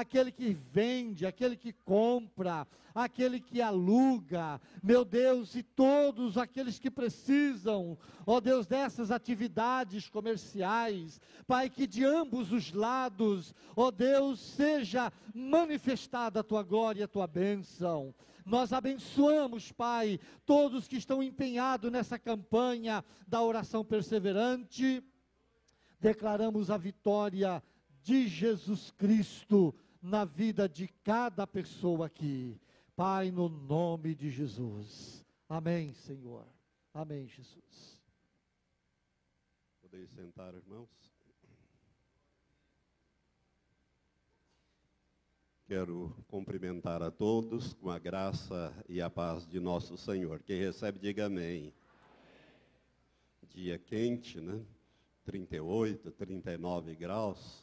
aquele que vende, aquele que compra, aquele que aluga, meu Deus, e todos aqueles que precisam, ó Deus, dessas atividades comerciais, Pai, que de ambos os lados, ó Deus, seja manifestada a tua glória, a tua bênção. Nós abençoamos, Pai, todos que estão empenhados nessa campanha da oração perseverante. Declaramos a vitória de Jesus Cristo na vida de cada pessoa aqui. Pai, no nome de Jesus. Amém, Senhor. Amém, Jesus. Podeis sentar, irmãos. Quero cumprimentar a todos com a graça e a paz de nosso Senhor. Quem recebe, diga amém. Dia quente, né? 38, 39 graus.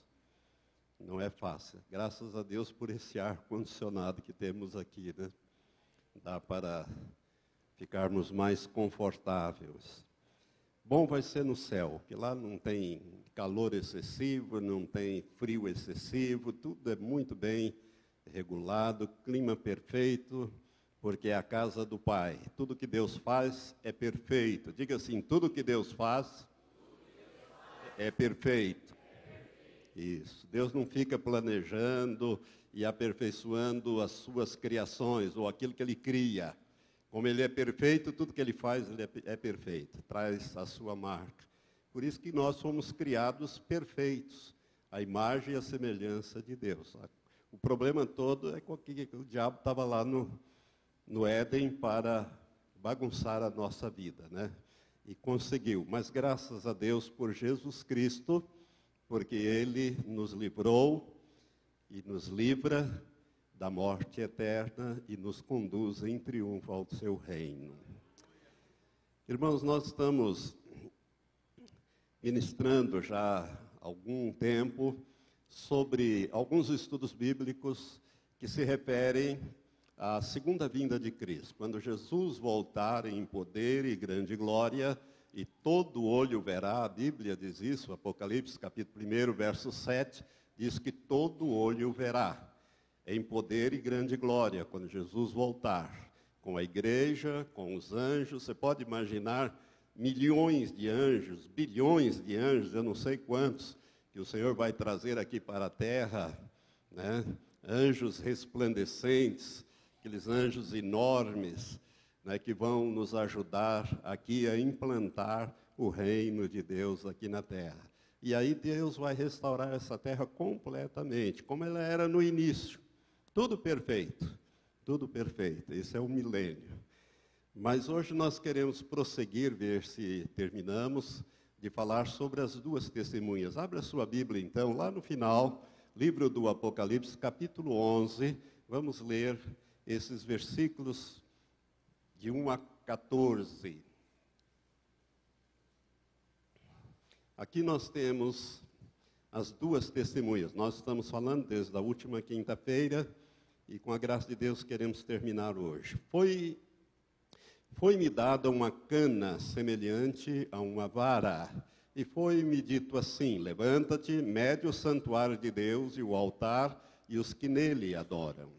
Não é fácil. Graças a Deus por esse ar condicionado que temos aqui, né? Dá para ficarmos mais confortáveis. Bom vai ser no céu, que lá não tem calor excessivo, não tem frio excessivo, tudo é muito bem regulado, clima perfeito, porque é a casa do Pai. Tudo que Deus faz é perfeito. Diga assim: tudo que Deus faz é perfeito. Isso. Deus não fica planejando e aperfeiçoando as suas criações ou aquilo que Ele cria. Como Ele é perfeito, tudo que Ele faz ele é, é perfeito, traz a sua marca. Por isso que nós somos criados perfeitos, a imagem e a semelhança de Deus. O problema todo é que o diabo estava lá no, no Éden para bagunçar a nossa vida, né? E conseguiu. Mas graças a Deus por Jesus Cristo, porque Ele nos livrou e nos livra da morte eterna e nos conduz em triunfo ao seu reino. Irmãos, nós estamos ministrando já algum tempo sobre alguns estudos bíblicos que se referem à segunda vinda de Cristo, quando Jesus voltar em poder e grande glória, e todo olho verá, a Bíblia diz isso, Apocalipse capítulo 1, verso 7, diz que todo olho verá em poder e grande glória quando Jesus voltar, com a igreja, com os anjos, você pode imaginar milhões de anjos, bilhões de anjos, eu não sei quantos, que o Senhor vai trazer aqui para a terra, né? anjos resplandecentes, aqueles anjos enormes, né, que vão nos ajudar aqui a implantar o reino de Deus aqui na terra. E aí Deus vai restaurar essa terra completamente, como ela era no início. Tudo perfeito, tudo perfeito. Esse é o milênio. Mas hoje nós queremos prosseguir, ver se terminamos de falar sobre as duas testemunhas. Abra sua Bíblia, então, lá no final, livro do Apocalipse, capítulo 11. Vamos ler esses versículos de 1 a 14. Aqui nós temos as duas testemunhas. Nós estamos falando desde a última quinta-feira e, com a graça de Deus, queremos terminar hoje. Foi foi-me dada uma cana semelhante a uma vara, e foi-me dito assim: Levanta-te, mede o santuário de Deus e o altar e os que nele adoram.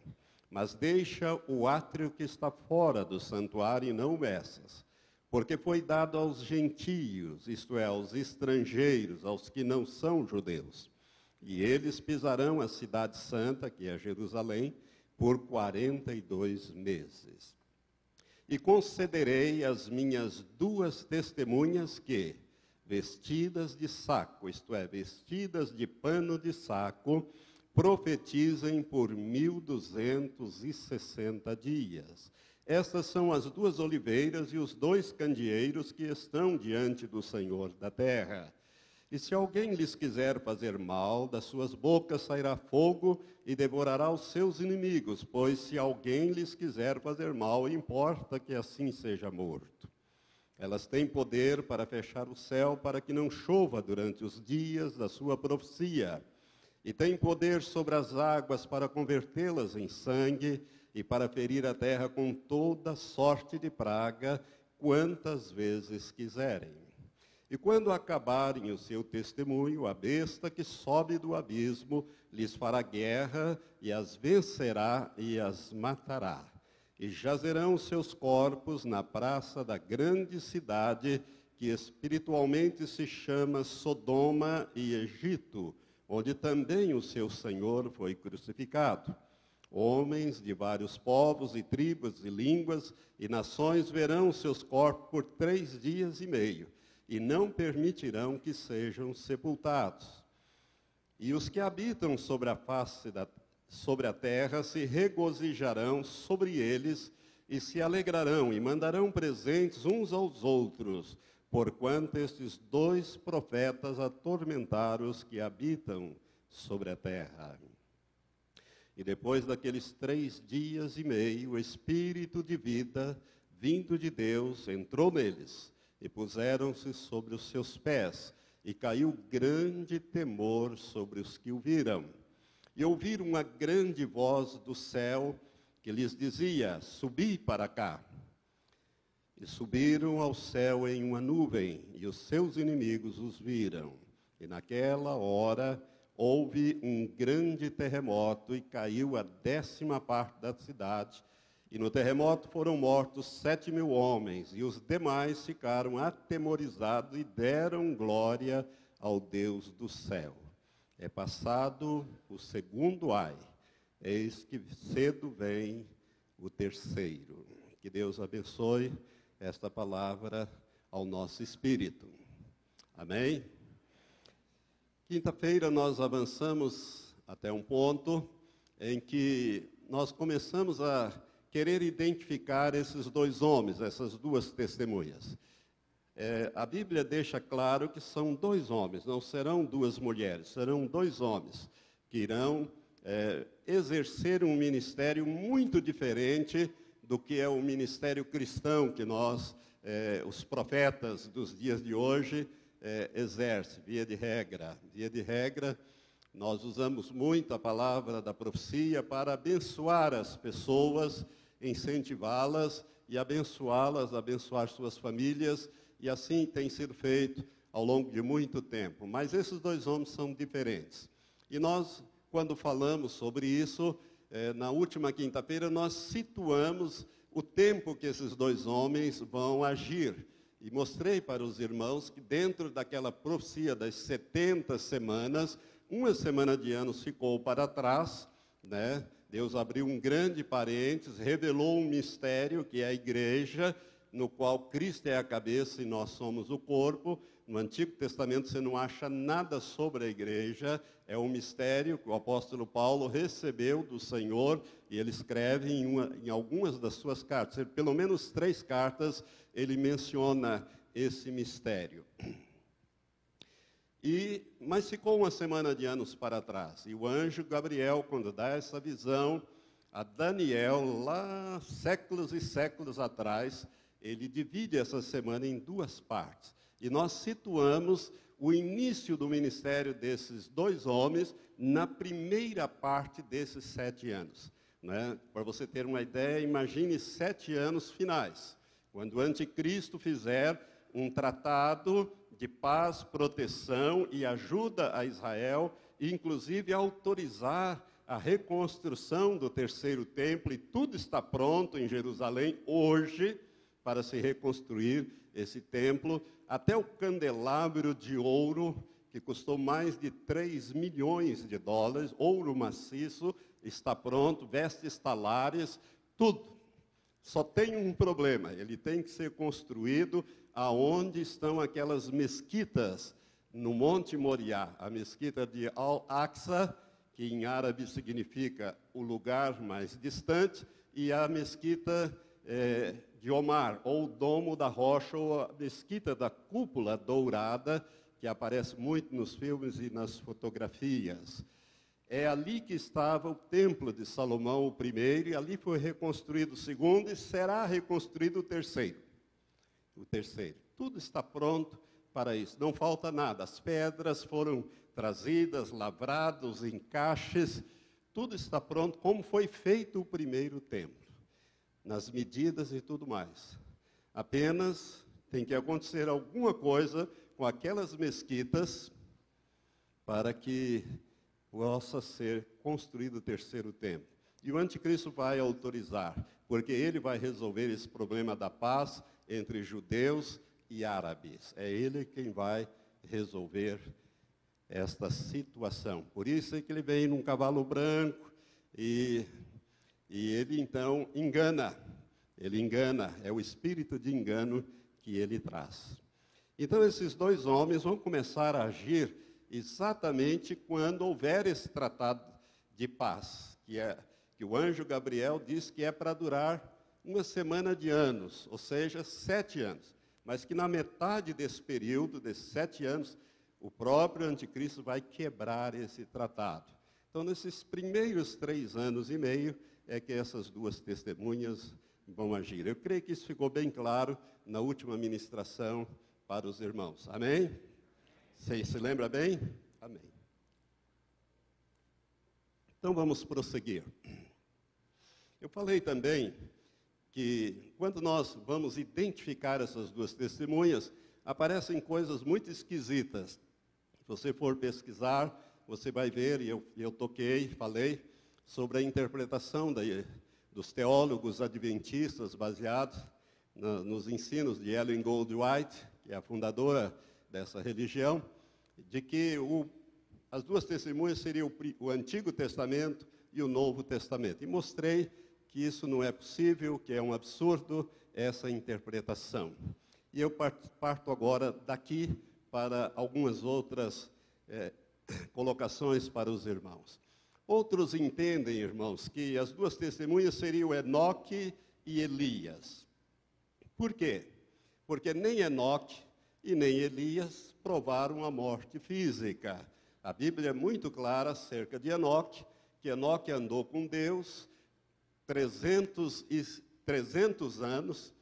Mas deixa o átrio que está fora do santuário e não meças, porque foi dado aos gentios, isto é, aos estrangeiros, aos que não são judeus. E eles pisarão a cidade santa, que é Jerusalém, por quarenta e dois meses. E concederei às minhas duas testemunhas que, vestidas de saco, isto é, vestidas de pano de saco, profetizem por mil duzentos e sessenta dias. Estas são as duas oliveiras e os dois candeeiros que estão diante do Senhor da terra. E se alguém lhes quiser fazer mal, das suas bocas sairá fogo e devorará os seus inimigos, pois se alguém lhes quiser fazer mal, importa que assim seja morto. Elas têm poder para fechar o céu para que não chova durante os dias da sua profecia, e têm poder sobre as águas para convertê-las em sangue e para ferir a terra com toda sorte de praga, quantas vezes quiserem. E quando acabarem o seu testemunho, a besta que sobe do abismo lhes fará guerra e as vencerá e as matará. E jazerão seus corpos na praça da grande cidade, que espiritualmente se chama Sodoma e Egito, onde também o seu Senhor foi crucificado. Homens de vários povos e tribos e línguas e nações verão seus corpos por três dias e meio e não permitirão que sejam sepultados. E os que habitam sobre a face da sobre a terra se regozijarão sobre eles e se alegrarão e mandarão presentes uns aos outros, porquanto estes dois profetas atormentaram os que habitam sobre a terra. E depois daqueles três dias e meio, o Espírito de vida, vindo de Deus, entrou neles e puseram-se sobre os seus pés, e caiu grande temor sobre os que o viram. E ouviram uma grande voz do céu que lhes dizia: Subi para cá. E subiram ao céu em uma nuvem, e os seus inimigos os viram. E naquela hora houve um grande terremoto, e caiu a décima parte da cidade, e no terremoto foram mortos sete mil homens, e os demais ficaram atemorizados e deram glória ao Deus do céu. É passado o segundo ai, eis que cedo vem o terceiro. Que Deus abençoe esta palavra ao nosso espírito. Amém? Quinta-feira nós avançamos até um ponto em que nós começamos a querer identificar esses dois homens, essas duas testemunhas. É, a Bíblia deixa claro que são dois homens, não serão duas mulheres, serão dois homens que irão é, exercer um ministério muito diferente do que é o ministério cristão que nós, é, os profetas dos dias de hoje, é, exercem, via de regra. Via de regra, nós usamos muito a palavra da profecia para abençoar as pessoas incentivá-las e abençoá-las, abençoar suas famílias, e assim tem sido feito ao longo de muito tempo. Mas esses dois homens são diferentes. E nós, quando falamos sobre isso, eh, na última quinta-feira, nós situamos o tempo que esses dois homens vão agir. E mostrei para os irmãos que dentro daquela profecia das 70 semanas, uma semana de anos ficou para trás, né? Deus abriu um grande parênteses, revelou um mistério que é a igreja, no qual Cristo é a cabeça e nós somos o corpo. No Antigo Testamento você não acha nada sobre a igreja, é um mistério que o apóstolo Paulo recebeu do Senhor e ele escreve em, uma, em algumas das suas cartas, pelo menos três cartas, ele menciona esse mistério. E, mas ficou uma semana de anos para trás. E o anjo Gabriel, quando dá essa visão a Daniel, lá séculos e séculos atrás, ele divide essa semana em duas partes. E nós situamos o início do ministério desses dois homens na primeira parte desses sete anos. Né? Para você ter uma ideia, imagine sete anos finais, quando o anticristo fizer um tratado de paz, proteção e ajuda a Israel, inclusive autorizar a reconstrução do terceiro templo, e tudo está pronto em Jerusalém hoje para se reconstruir esse templo, até o candelabro de ouro, que custou mais de 3 milhões de dólares, ouro maciço, está pronto, vestes talares, tudo. Só tem um problema, ele tem que ser construído aonde estão aquelas mesquitas no Monte Moriá, a mesquita de Al-Aqsa, que em árabe significa o lugar mais distante, e a mesquita é, de Omar, ou Domo da Rocha, ou a mesquita da cúpula dourada, que aparece muito nos filmes e nas fotografias. É ali que estava o templo de Salomão, o primeiro, e ali foi reconstruído o segundo, e será reconstruído o terceiro. O terceiro. Tudo está pronto para isso, não falta nada. As pedras foram trazidas, lavrados, encaixes, tudo está pronto, como foi feito o primeiro templo, nas medidas e tudo mais. Apenas tem que acontecer alguma coisa com aquelas mesquitas para que possa ser construído o terceiro templo. E o anticristo vai autorizar, porque ele vai resolver esse problema da paz entre judeus e árabes. É ele quem vai resolver esta situação. Por isso é que ele vem num cavalo branco e, e ele então engana. Ele engana, é o espírito de engano que ele traz. Então esses dois homens vão começar a agir exatamente quando houver esse tratado de paz, que é que o anjo Gabriel diz que é para durar uma semana de anos, ou seja, sete anos. Mas que na metade desse período, desses sete anos, o próprio anticristo vai quebrar esse tratado. Então, nesses primeiros três anos e meio, é que essas duas testemunhas vão agir. Eu creio que isso ficou bem claro na última ministração para os irmãos. Amém? Você se lembra bem? Amém. Então vamos prosseguir. Eu falei também que quando nós vamos identificar essas duas testemunhas, aparecem coisas muito esquisitas. Se você for pesquisar, você vai ver, e eu, eu toquei, falei, sobre a interpretação da, dos teólogos adventistas baseados na, nos ensinos de Ellen Goldwhite, que é a fundadora dessa religião, de que o, as duas testemunhas seriam o, o Antigo Testamento e o Novo Testamento. E mostrei que isso não é possível, que é um absurdo essa interpretação. E eu parto agora daqui para algumas outras é, colocações para os irmãos. Outros entendem, irmãos, que as duas testemunhas seriam Enoque e Elias. Por quê? Porque nem Enoque e nem Elias provaram a morte física. A Bíblia é muito clara acerca de Enoque, que Enoque andou com Deus 300, e, 300 anos,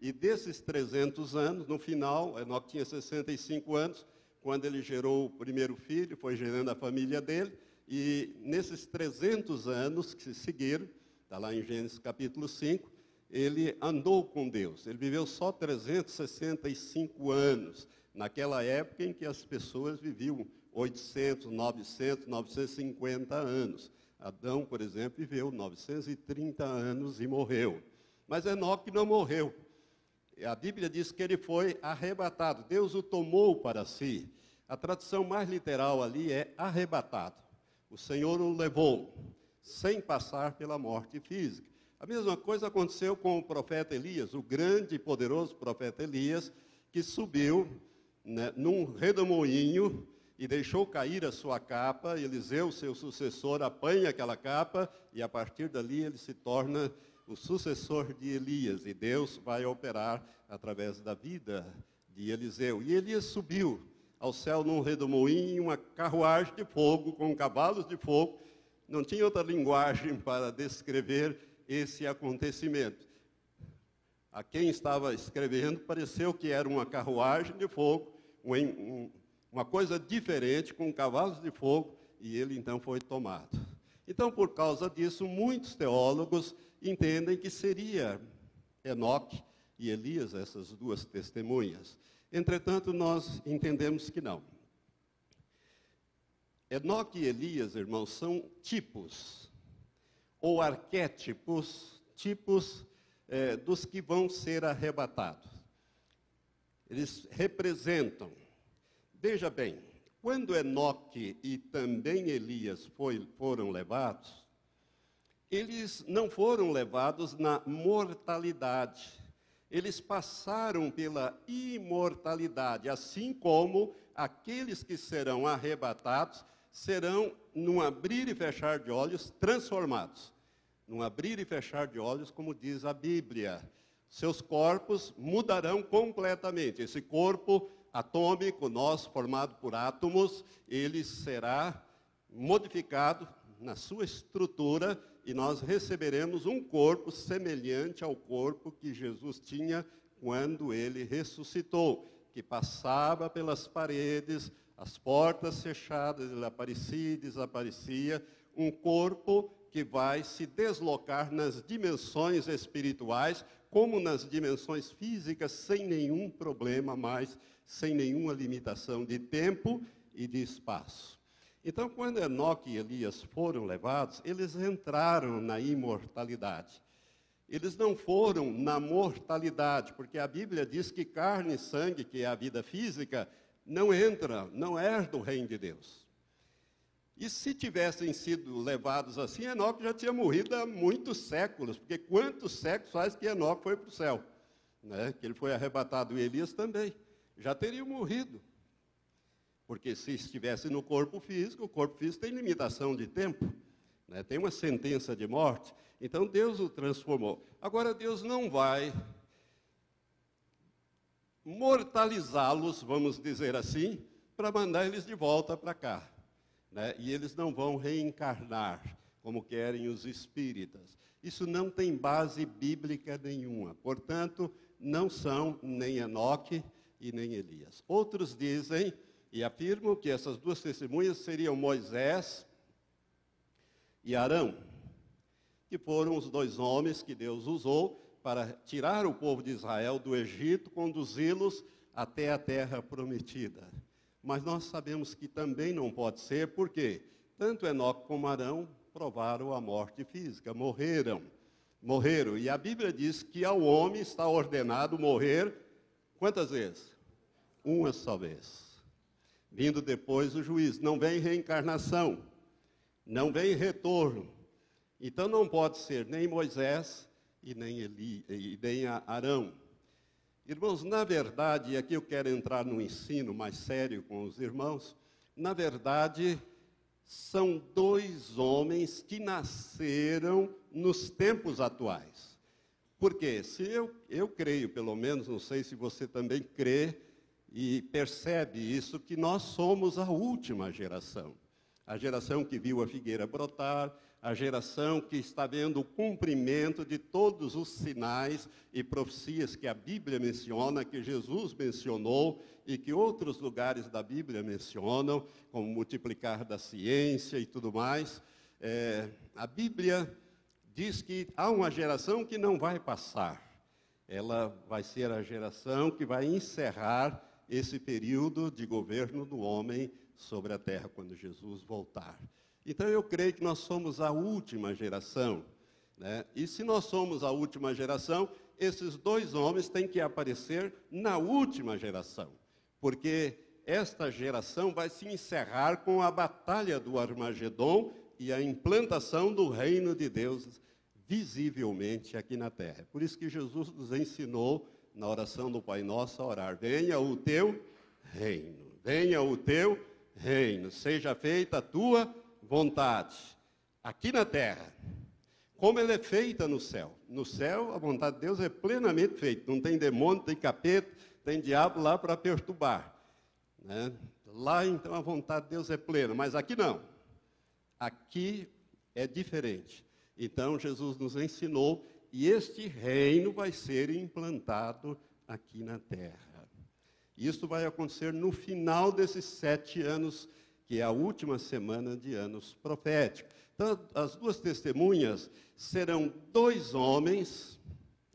e desses 300 anos, no final, Enoque tinha 65 anos, quando ele gerou o primeiro filho, foi gerando a família dele, e nesses 300 anos que se seguiram, está lá em Gênesis capítulo 5, ele andou com Deus. Ele viveu só 365 anos, naquela época em que as pessoas viviam 800, 900, 950 anos. Adão, por exemplo, viveu 930 anos e morreu. Mas Enoque não morreu. A Bíblia diz que ele foi arrebatado. Deus o tomou para si. A tradução mais literal ali é arrebatado. O Senhor o levou, sem passar pela morte física. A mesma coisa aconteceu com o profeta Elias, o grande e poderoso profeta Elias, que subiu né, num redemoinho e deixou cair a sua capa. Eliseu, seu sucessor, apanha aquela capa e a partir dali ele se torna o sucessor de Elias. E Deus vai operar através da vida de Eliseu. E Elias subiu ao céu num redemoinho, uma carruagem de fogo com cavalos de fogo. Não tinha outra linguagem para descrever esse acontecimento. A quem estava escrevendo pareceu que era uma carruagem de fogo, um, uma coisa diferente, com cavalos de fogo, e ele então foi tomado. Então, por causa disso, muitos teólogos entendem que seria Enoque e Elias essas duas testemunhas. Entretanto, nós entendemos que não. Enoque e Elias, irmãos, são tipos ou arquétipos, tipos é, dos que vão ser arrebatados. Eles representam. Veja bem, quando Enoque e também Elias foi, foram levados, eles não foram levados na mortalidade, eles passaram pela imortalidade, assim como aqueles que serão arrebatados serão, num abrir e fechar de olhos, transformados. Num abrir e fechar de olhos, como diz a Bíblia. Seus corpos mudarão completamente. Esse corpo atômico, nosso, formado por átomos, ele será modificado na sua estrutura e nós receberemos um corpo semelhante ao corpo que Jesus tinha quando ele ressuscitou, que passava pelas paredes, as portas fechadas, ele aparecia e desaparecia, um corpo que vai se deslocar nas dimensões espirituais, como nas dimensões físicas, sem nenhum problema mais, sem nenhuma limitação de tempo e de espaço. Então, quando Enoque e Elias foram levados, eles entraram na imortalidade. Eles não foram na mortalidade, porque a Bíblia diz que carne e sangue, que é a vida física, não entra, não herda o reino de Deus. E se tivessem sido levados assim, Enoque já tinha morrido há muitos séculos, porque quantos séculos faz que Enoque foi para o céu? Né? Que ele foi arrebatado e Elias também. Já teriam morrido. Porque se estivesse no corpo físico, o corpo físico tem limitação de tempo, né? tem uma sentença de morte. Então Deus o transformou. Agora Deus não vai mortalizá-los, vamos dizer assim, para mandar eles de volta para cá né? e eles não vão reencarnar, como querem os espíritas. Isso não tem base bíblica nenhuma. Portanto, não são nem Enoque e nem Elias. Outros dizem e afirmam que essas duas testemunhas seriam Moisés e Arão, que foram os dois homens que Deus usou para tirar o povo de Israel do Egito, conduzi-los até a terra prometida mas nós sabemos que também não pode ser, porque tanto Enoque como Arão provaram a morte física, morreram. Morreram. E a Bíblia diz que ao homem está ordenado morrer quantas vezes? Uma só vez. Vindo depois o juízo. Não vem reencarnação, não vem retorno. Então não pode ser nem Moisés e nem, Eli, e nem Arão. Irmãos, na verdade, e aqui eu quero entrar no ensino mais sério com os irmãos, na verdade, são dois homens que nasceram nos tempos atuais. Porque se eu, eu creio, pelo menos, não sei se você também crê e percebe isso, que nós somos a última geração. A geração que viu a figueira brotar, a geração que está vendo o cumprimento de todos os sinais e profecias que a Bíblia menciona, que Jesus mencionou e que outros lugares da Bíblia mencionam, como multiplicar da ciência e tudo mais. É, a Bíblia diz que há uma geração que não vai passar. Ela vai ser a geração que vai encerrar esse período de governo do homem sobre a terra quando Jesus voltar. Então eu creio que nós somos a última geração. Né? E se nós somos a última geração, esses dois homens têm que aparecer na última geração. Porque esta geração vai se encerrar com a batalha do Armagedon e a implantação do reino de Deus visivelmente aqui na terra. Por isso que Jesus nos ensinou na oração do Pai Nosso a orar: Venha o teu reino, venha o teu reino, seja feita a tua vontade aqui na terra, como ela é feita no céu. No céu, a vontade de Deus é plenamente feita. Não tem demônio, tem capeta, tem diabo lá para perturbar. Né? Lá, então, a vontade de Deus é plena, mas aqui não. Aqui é diferente. Então, Jesus nos ensinou, e este reino vai ser implantado aqui na terra. Isso vai acontecer no final desses sete anos que é a última semana de anos proféticos. Então, as duas testemunhas serão dois homens,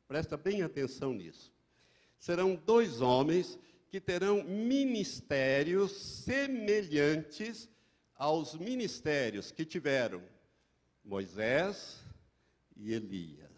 presta bem atenção nisso. Serão dois homens que terão ministérios semelhantes aos ministérios que tiveram Moisés e Elias.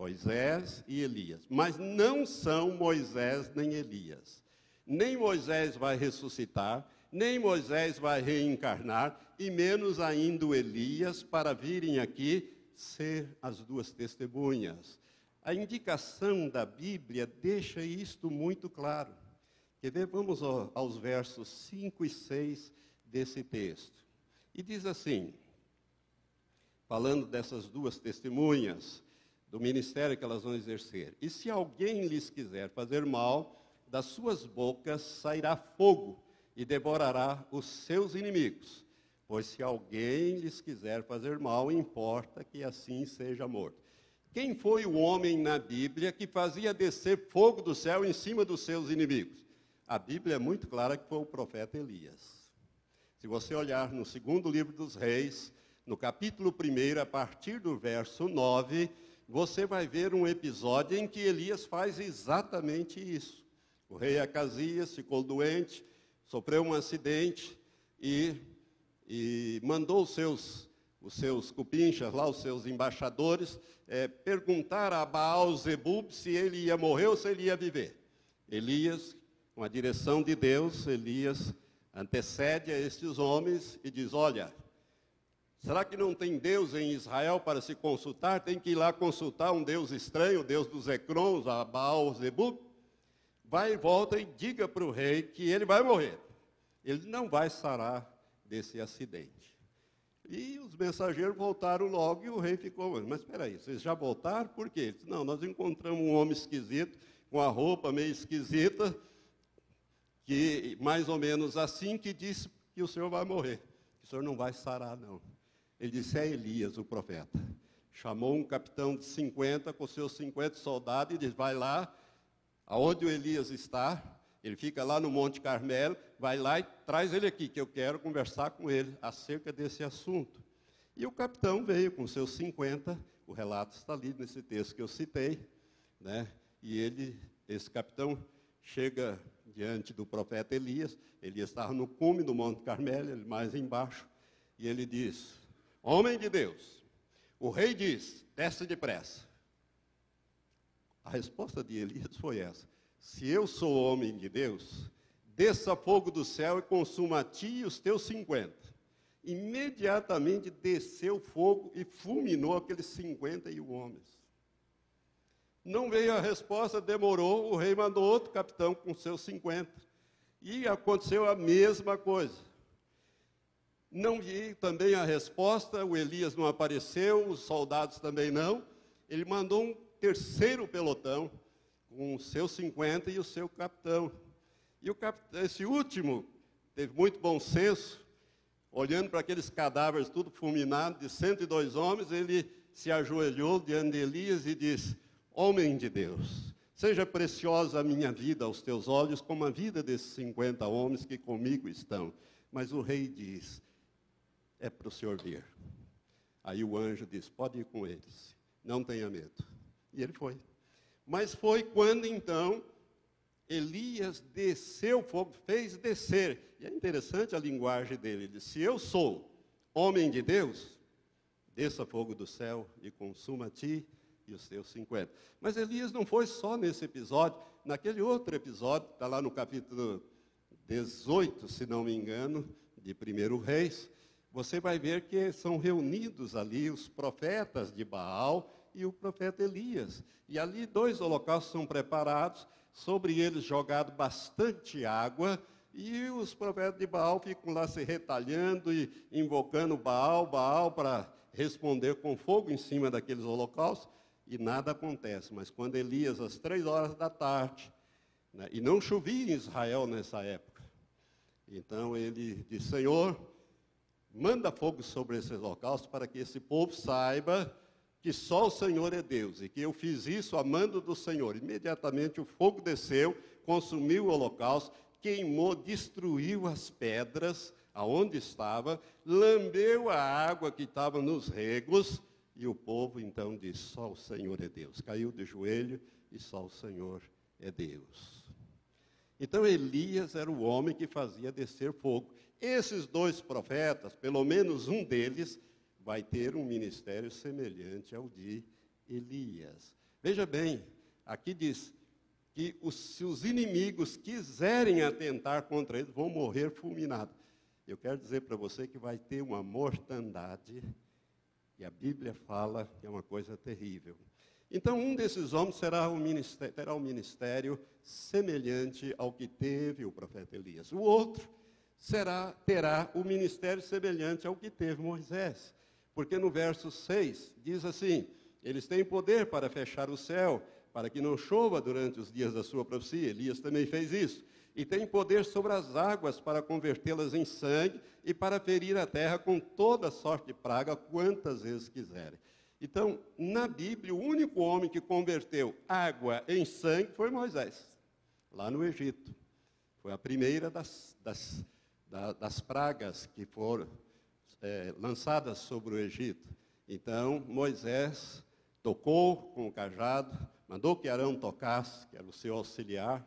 Moisés e Elias. Mas não são Moisés nem Elias. Nem Moisés vai ressuscitar, nem Moisés vai reencarnar, e menos ainda Elias, para virem aqui ser as duas testemunhas. A indicação da Bíblia deixa isto muito claro. Quer ver? Vamos aos versos 5 e 6 desse texto. E diz assim, falando dessas duas testemunhas, do ministério que elas vão exercer: E se alguém lhes quiser fazer mal, das suas bocas sairá fogo e devorará os seus inimigos. Pois se alguém lhes quiser fazer mal, importa que assim seja morto. Quem foi o homem na Bíblia que fazia descer fogo do céu em cima dos seus inimigos? A Bíblia é muito clara que foi o profeta Elias. Se você olhar no segundo livro dos reis, no capítulo 1, a partir do verso 9, você vai ver um episódio em que Elias faz exatamente isso. O rei Acasias ficou doente, sofreu um acidente e, e mandou os seus, os seus cupinchas lá, os seus embaixadores, é, perguntar a Baal Zebub se ele ia morrer ou se ele ia viver. Elias, com a direção de Deus, Elias antecede a estes homens e diz: Olha, será que não tem Deus em Israel para se consultar? Tem que ir lá consultar um Deus estranho, o Deus dos Ecrons, a Baal Zebub? Vai e volta e diga para o rei que ele vai morrer. Ele não vai sarar desse acidente. E os mensageiros voltaram logo e o rei ficou, mas espera aí, vocês já voltaram? Por quê? Ele disse, não, nós encontramos um homem esquisito, com a roupa meio esquisita, que mais ou menos assim que disse que o senhor vai morrer, que o senhor não vai sarar não. Ele disse, é Elias, o profeta. Chamou um capitão de 50 com seus 50 soldados e disse, vai lá, aonde o Elias está, ele fica lá no Monte Carmelo, vai lá e traz ele aqui, que eu quero conversar com ele acerca desse assunto. E o capitão veio com seus 50, o relato está ali nesse texto que eu citei, né? E ele, esse capitão, chega diante do profeta Elias, Elias estava no cume do Monte Carmelo, ele mais embaixo, e ele diz: Homem de Deus, o rei diz: desce depressa. A resposta de Elias foi essa: Se eu sou homem de Deus, desça fogo do céu e consuma a ti e os teus cinquenta. Imediatamente desceu fogo e fulminou aqueles cinquenta e um homens. Não veio a resposta, demorou, o rei mandou outro capitão com seus 50. E aconteceu a mesma coisa. Não vi também a resposta, o Elias não apareceu, os soldados também não. Ele mandou um terceiro pelotão, com os seus 50 e o seu capitão. E o capitão, esse último teve muito bom senso, olhando para aqueles cadáveres tudo fulminados, de 102 homens, ele se ajoelhou diante de Elias e disse: Homem de Deus, seja preciosa a minha vida aos teus olhos, como a vida desses 50 homens que comigo estão. Mas o rei diz: É para o senhor vir. Aí o anjo diz: Pode ir com eles, não tenha medo. E ele foi. Mas foi quando então Elias desceu fogo, fez descer. E é interessante a linguagem dele. Ele disse: Se eu sou homem de Deus, desça fogo do céu e consuma ti e os seus 50. Mas Elias não foi só nesse episódio, naquele outro episódio, está lá no capítulo 18, se não me engano, de 1 Reis, você vai ver que são reunidos ali os profetas de Baal e o profeta Elias. E ali dois holocaustos são preparados, sobre eles jogado bastante água, e os profetas de Baal ficam lá se retalhando e invocando Baal, Baal, para responder com fogo em cima daqueles holocaustos e nada acontece. Mas quando Elias, às três horas da tarde, né, e não chovia em Israel nessa época, então ele disse: Senhor, manda fogo sobre esses locais para que esse povo saiba que só o Senhor é Deus e que eu fiz isso a mando do Senhor. Imediatamente o fogo desceu, consumiu o holocausto, queimou, destruiu as pedras aonde estava, lambeu a água que estava nos regos e o povo então diz: só o Senhor é Deus. Caiu de joelho e só o Senhor é Deus. Então Elias era o homem que fazia descer fogo. Esses dois profetas, pelo menos um deles, vai ter um ministério semelhante ao de Elias. Veja bem, aqui diz que os, se os inimigos quiserem atentar contra eles, vão morrer fulminados. Eu quero dizer para você que vai ter uma mortandade e a Bíblia fala que é uma coisa terrível. Então, um desses homens será um terá um ministério semelhante ao que teve o profeta Elias. O outro será, terá o ministério semelhante ao que teve Moisés. Porque no verso 6 diz assim: Eles têm poder para fechar o céu, para que não chova durante os dias da sua profecia. Elias também fez isso e tem poder sobre as águas para convertê-las em sangue e para ferir a terra com toda sorte de praga, quantas vezes quiserem. Então, na Bíblia, o único homem que converteu água em sangue foi Moisés, lá no Egito. Foi a primeira das, das, das pragas que foram é, lançadas sobre o Egito. Então, Moisés tocou com o cajado, mandou que Arão tocasse, que era o seu auxiliar,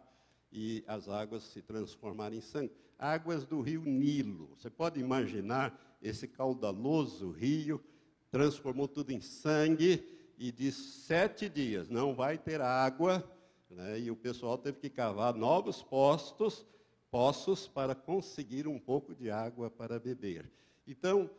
e as águas se transformaram em sangue. Águas do rio Nilo. Você pode imaginar esse caudaloso rio, transformou tudo em sangue, e de sete dias não vai ter água, né, e o pessoal teve que cavar novos postos, poços para conseguir um pouco de água para beber. Então,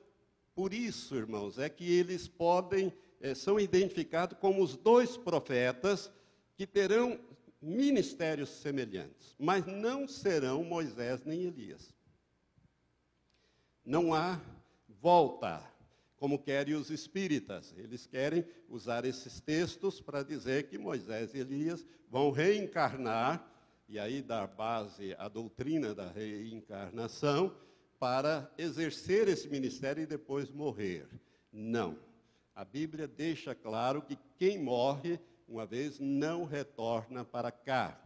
por isso, irmãos, é que eles podem, é, são identificados como os dois profetas que terão ministérios semelhantes, mas não serão Moisés nem Elias. Não há volta, como querem os espíritas. Eles querem usar esses textos para dizer que Moisés e Elias vão reencarnar, e aí dar base à doutrina da reencarnação, para exercer esse ministério e depois morrer. Não. A Bíblia deixa claro que quem morre uma vez não retorna para cá.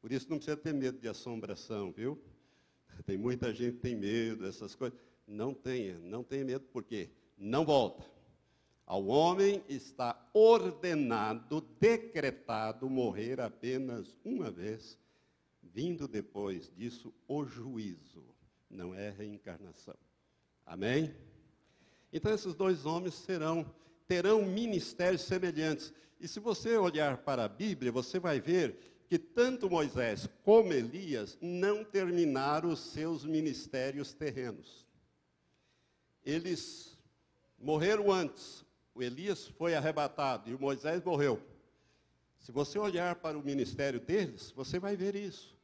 Por isso não precisa ter medo de assombração, viu? Tem muita gente que tem medo dessas coisas. Não tenha, não tenha medo, porque não volta. Ao homem está ordenado, decretado morrer apenas uma vez, vindo depois disso o juízo não é reencarnação. Amém? Então esses dois homens serão terão ministérios semelhantes. E se você olhar para a Bíblia, você vai ver que tanto Moisés como Elias não terminaram os seus ministérios terrenos. Eles morreram antes. O Elias foi arrebatado e o Moisés morreu. Se você olhar para o ministério deles, você vai ver isso.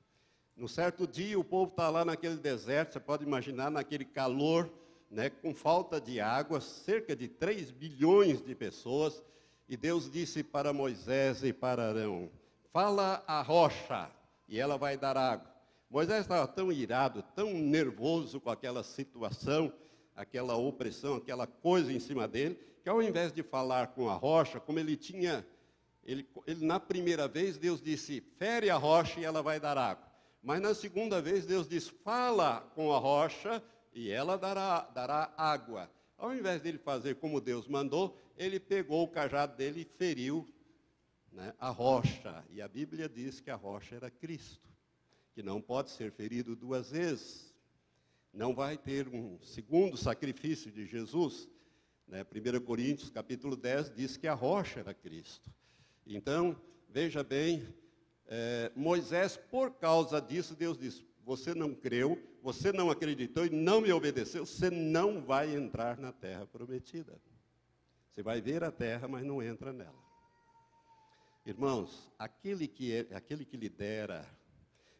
No certo dia, o povo está lá naquele deserto, você pode imaginar, naquele calor, né, com falta de água, cerca de 3 bilhões de pessoas. E Deus disse para Moisés e para Arão: Fala a rocha, e ela vai dar água. Moisés estava tão irado, tão nervoso com aquela situação, aquela opressão, aquela coisa em cima dele, que ao invés de falar com a rocha, como ele tinha, ele, ele na primeira vez, Deus disse: Fere a rocha e ela vai dar água. Mas na segunda vez, Deus diz: fala com a rocha e ela dará, dará água. Ao invés dele fazer como Deus mandou, ele pegou o cajado dele e feriu né, a rocha. E a Bíblia diz que a rocha era Cristo, que não pode ser ferido duas vezes. Não vai ter um segundo sacrifício de Jesus. Né? 1 Coríntios capítulo 10 diz que a rocha era Cristo. Então, veja bem, é, Moisés, por causa disso, Deus disse: Você não creu, você não acreditou e não me obedeceu, você não vai entrar na terra prometida. Você vai ver a terra, mas não entra nela. Irmãos, aquele que, é, aquele que lidera,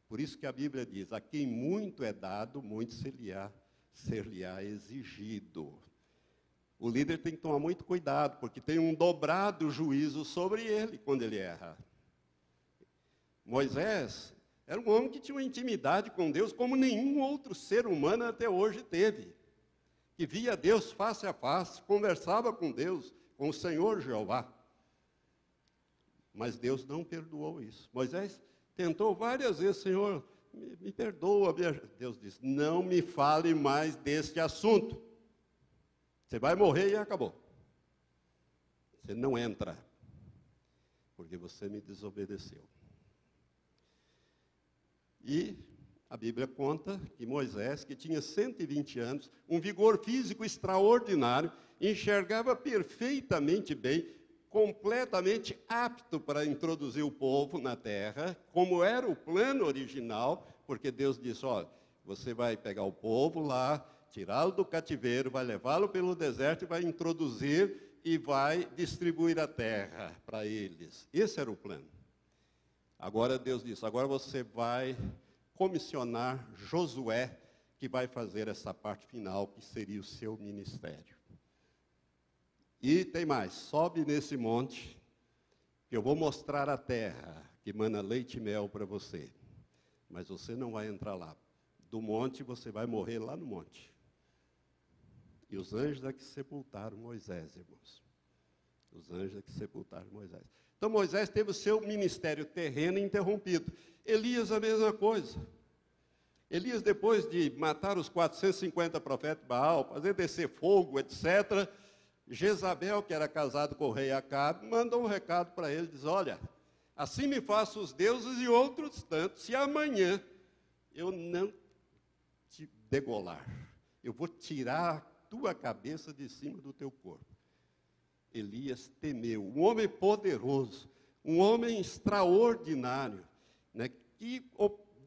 por isso que a Bíblia diz: a quem muito é dado, muito ser-lhe-á ser exigido. O líder tem que tomar muito cuidado, porque tem um dobrado juízo sobre ele quando ele erra. Moisés era um homem que tinha uma intimidade com Deus como nenhum outro ser humano até hoje teve. Que via Deus face a face, conversava com Deus, com o Senhor Jeová. Mas Deus não perdoou isso. Moisés tentou várias vezes, Senhor, me, me perdoa. Deus disse: Não me fale mais deste assunto. Você vai morrer e acabou. Você não entra, porque você me desobedeceu. E a Bíblia conta que Moisés, que tinha 120 anos, um vigor físico extraordinário, enxergava perfeitamente bem, completamente apto para introduzir o povo na terra, como era o plano original, porque Deus disse: olha, você vai pegar o povo lá, tirá-lo do cativeiro, vai levá-lo pelo deserto e vai introduzir e vai distribuir a terra para eles. Esse era o plano. Agora Deus disse: agora você vai comissionar Josué, que vai fazer essa parte final, que seria o seu ministério. E tem mais: sobe nesse monte, que eu vou mostrar a terra que mana leite e mel para você. Mas você não vai entrar lá. Do monte você vai morrer lá no monte. E os anjos é que sepultaram Moisés, irmãos. Os anjos é que sepultaram Moisés. Então Moisés teve o seu ministério terreno interrompido. Elias a mesma coisa. Elias, depois de matar os 450 profetas de Baal, fazer descer fogo, etc., Jezabel, que era casado com o rei Acabe, mandou um recado para ele, diz, olha, assim me faço os deuses e outros tantos, se amanhã eu não te degolar, eu vou tirar a tua cabeça de cima do teu corpo. Elias temeu, um homem poderoso, um homem extraordinário, né, que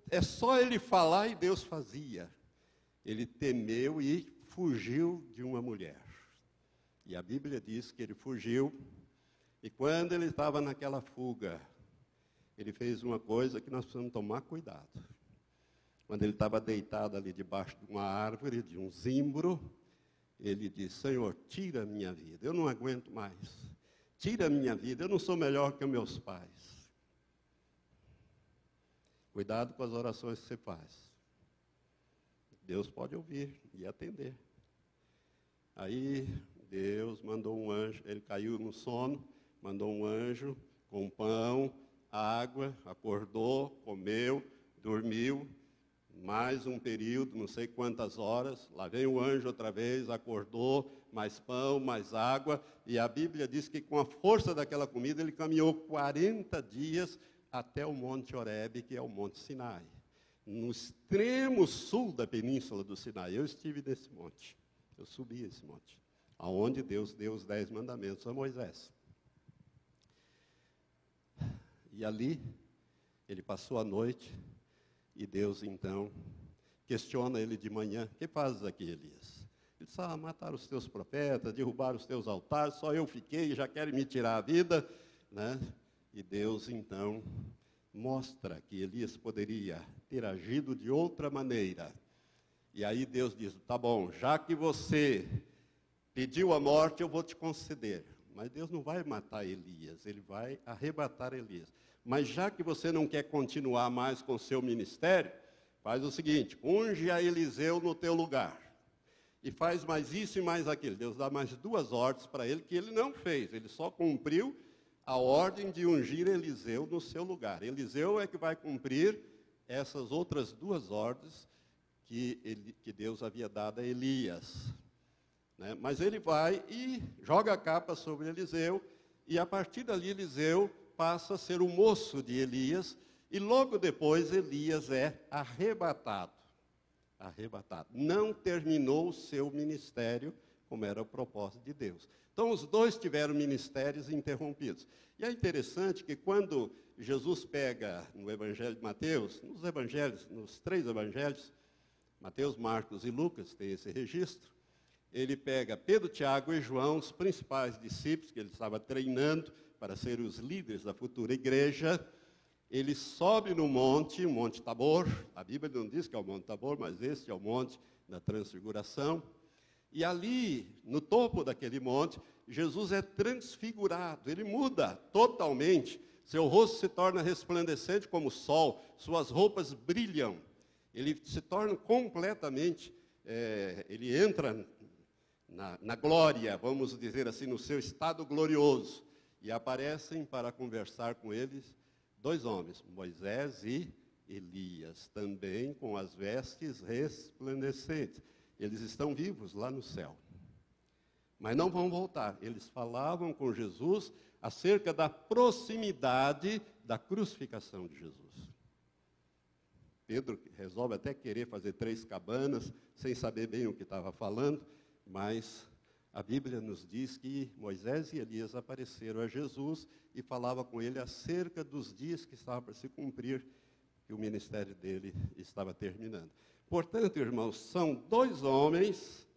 é só ele falar e Deus fazia. Ele temeu e fugiu de uma mulher. E a Bíblia diz que ele fugiu, e quando ele estava naquela fuga, ele fez uma coisa que nós precisamos tomar cuidado. Quando ele estava deitado ali debaixo de uma árvore, de um zimbro, ele disse: Senhor, tira a minha vida, eu não aguento mais. Tira a minha vida, eu não sou melhor que meus pais. Cuidado com as orações que você faz. Deus pode ouvir e atender. Aí Deus mandou um anjo, ele caiu no sono, mandou um anjo com pão, água, acordou, comeu, dormiu, mais um período, não sei quantas horas, lá vem o anjo outra vez, acordou, mais pão, mais água, e a Bíblia diz que com a força daquela comida ele caminhou 40 dias até o Monte Horebe, que é o Monte Sinai, no extremo sul da península do Sinai. Eu estive nesse monte, eu subi esse monte. Aonde Deus deu os dez mandamentos a Moisés. E ali, ele passou a noite, e Deus então questiona ele de manhã: O que fazes aqui, Elias? Ele disse: Ah, mataram os teus profetas, derrubaram os teus altares, só eu fiquei já querem me tirar a vida. Né? E Deus então mostra que Elias poderia ter agido de outra maneira. E aí Deus diz: Tá bom, já que você pediu a morte, eu vou te conceder. Mas Deus não vai matar Elias, ele vai arrebatar Elias. Mas já que você não quer continuar mais com o seu ministério, faz o seguinte: unge a Eliseu no teu lugar. E faz mais isso e mais aquilo. Deus dá mais duas ordens para ele que ele não fez, ele só cumpriu a ordem de ungir Eliseu no seu lugar. Eliseu é que vai cumprir essas outras duas ordens que, ele, que Deus havia dado a Elias. Né? Mas ele vai e joga a capa sobre Eliseu, e a partir dali Eliseu passa a ser o moço de Elias, e logo depois Elias é arrebatado. Arrebatado. Não terminou o seu ministério como era o propósito de Deus. Então os dois tiveram ministérios interrompidos. E é interessante que quando Jesus pega no Evangelho de Mateus, nos evangelhos, nos três evangelhos, Mateus, Marcos e Lucas tem esse registro, ele pega Pedro, Tiago e João, os principais discípulos que ele estava treinando para ser os líderes da futura igreja. Ele sobe no monte, o Monte Tabor. A Bíblia não diz que é o Monte Tabor, mas este é o Monte da Transfiguração. E ali, no topo daquele monte, Jesus é transfigurado, ele muda totalmente. Seu rosto se torna resplandecente como o sol, suas roupas brilham. Ele se torna completamente, é, ele entra na, na glória, vamos dizer assim, no seu estado glorioso. E aparecem para conversar com eles dois homens, Moisés e Elias, também com as vestes resplandecentes. Eles estão vivos lá no céu. Mas não vão voltar. Eles falavam com Jesus acerca da proximidade da crucificação de Jesus. Pedro resolve até querer fazer três cabanas, sem saber bem o que estava falando, mas a Bíblia nos diz que Moisés e Elias apareceram a Jesus e falava com ele acerca dos dias que estavam para se cumprir, que o ministério dele estava terminando. Portanto, irmãos, são dois homens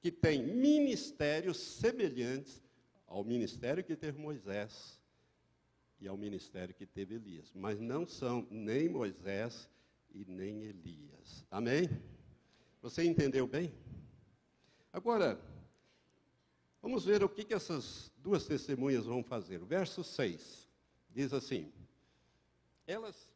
que têm ministérios semelhantes ao ministério que teve Moisés e ao ministério que teve Elias, mas não são nem Moisés e nem Elias. Amém? Você entendeu bem? Agora, vamos ver o que, que essas duas testemunhas vão fazer. O verso 6 diz assim: elas,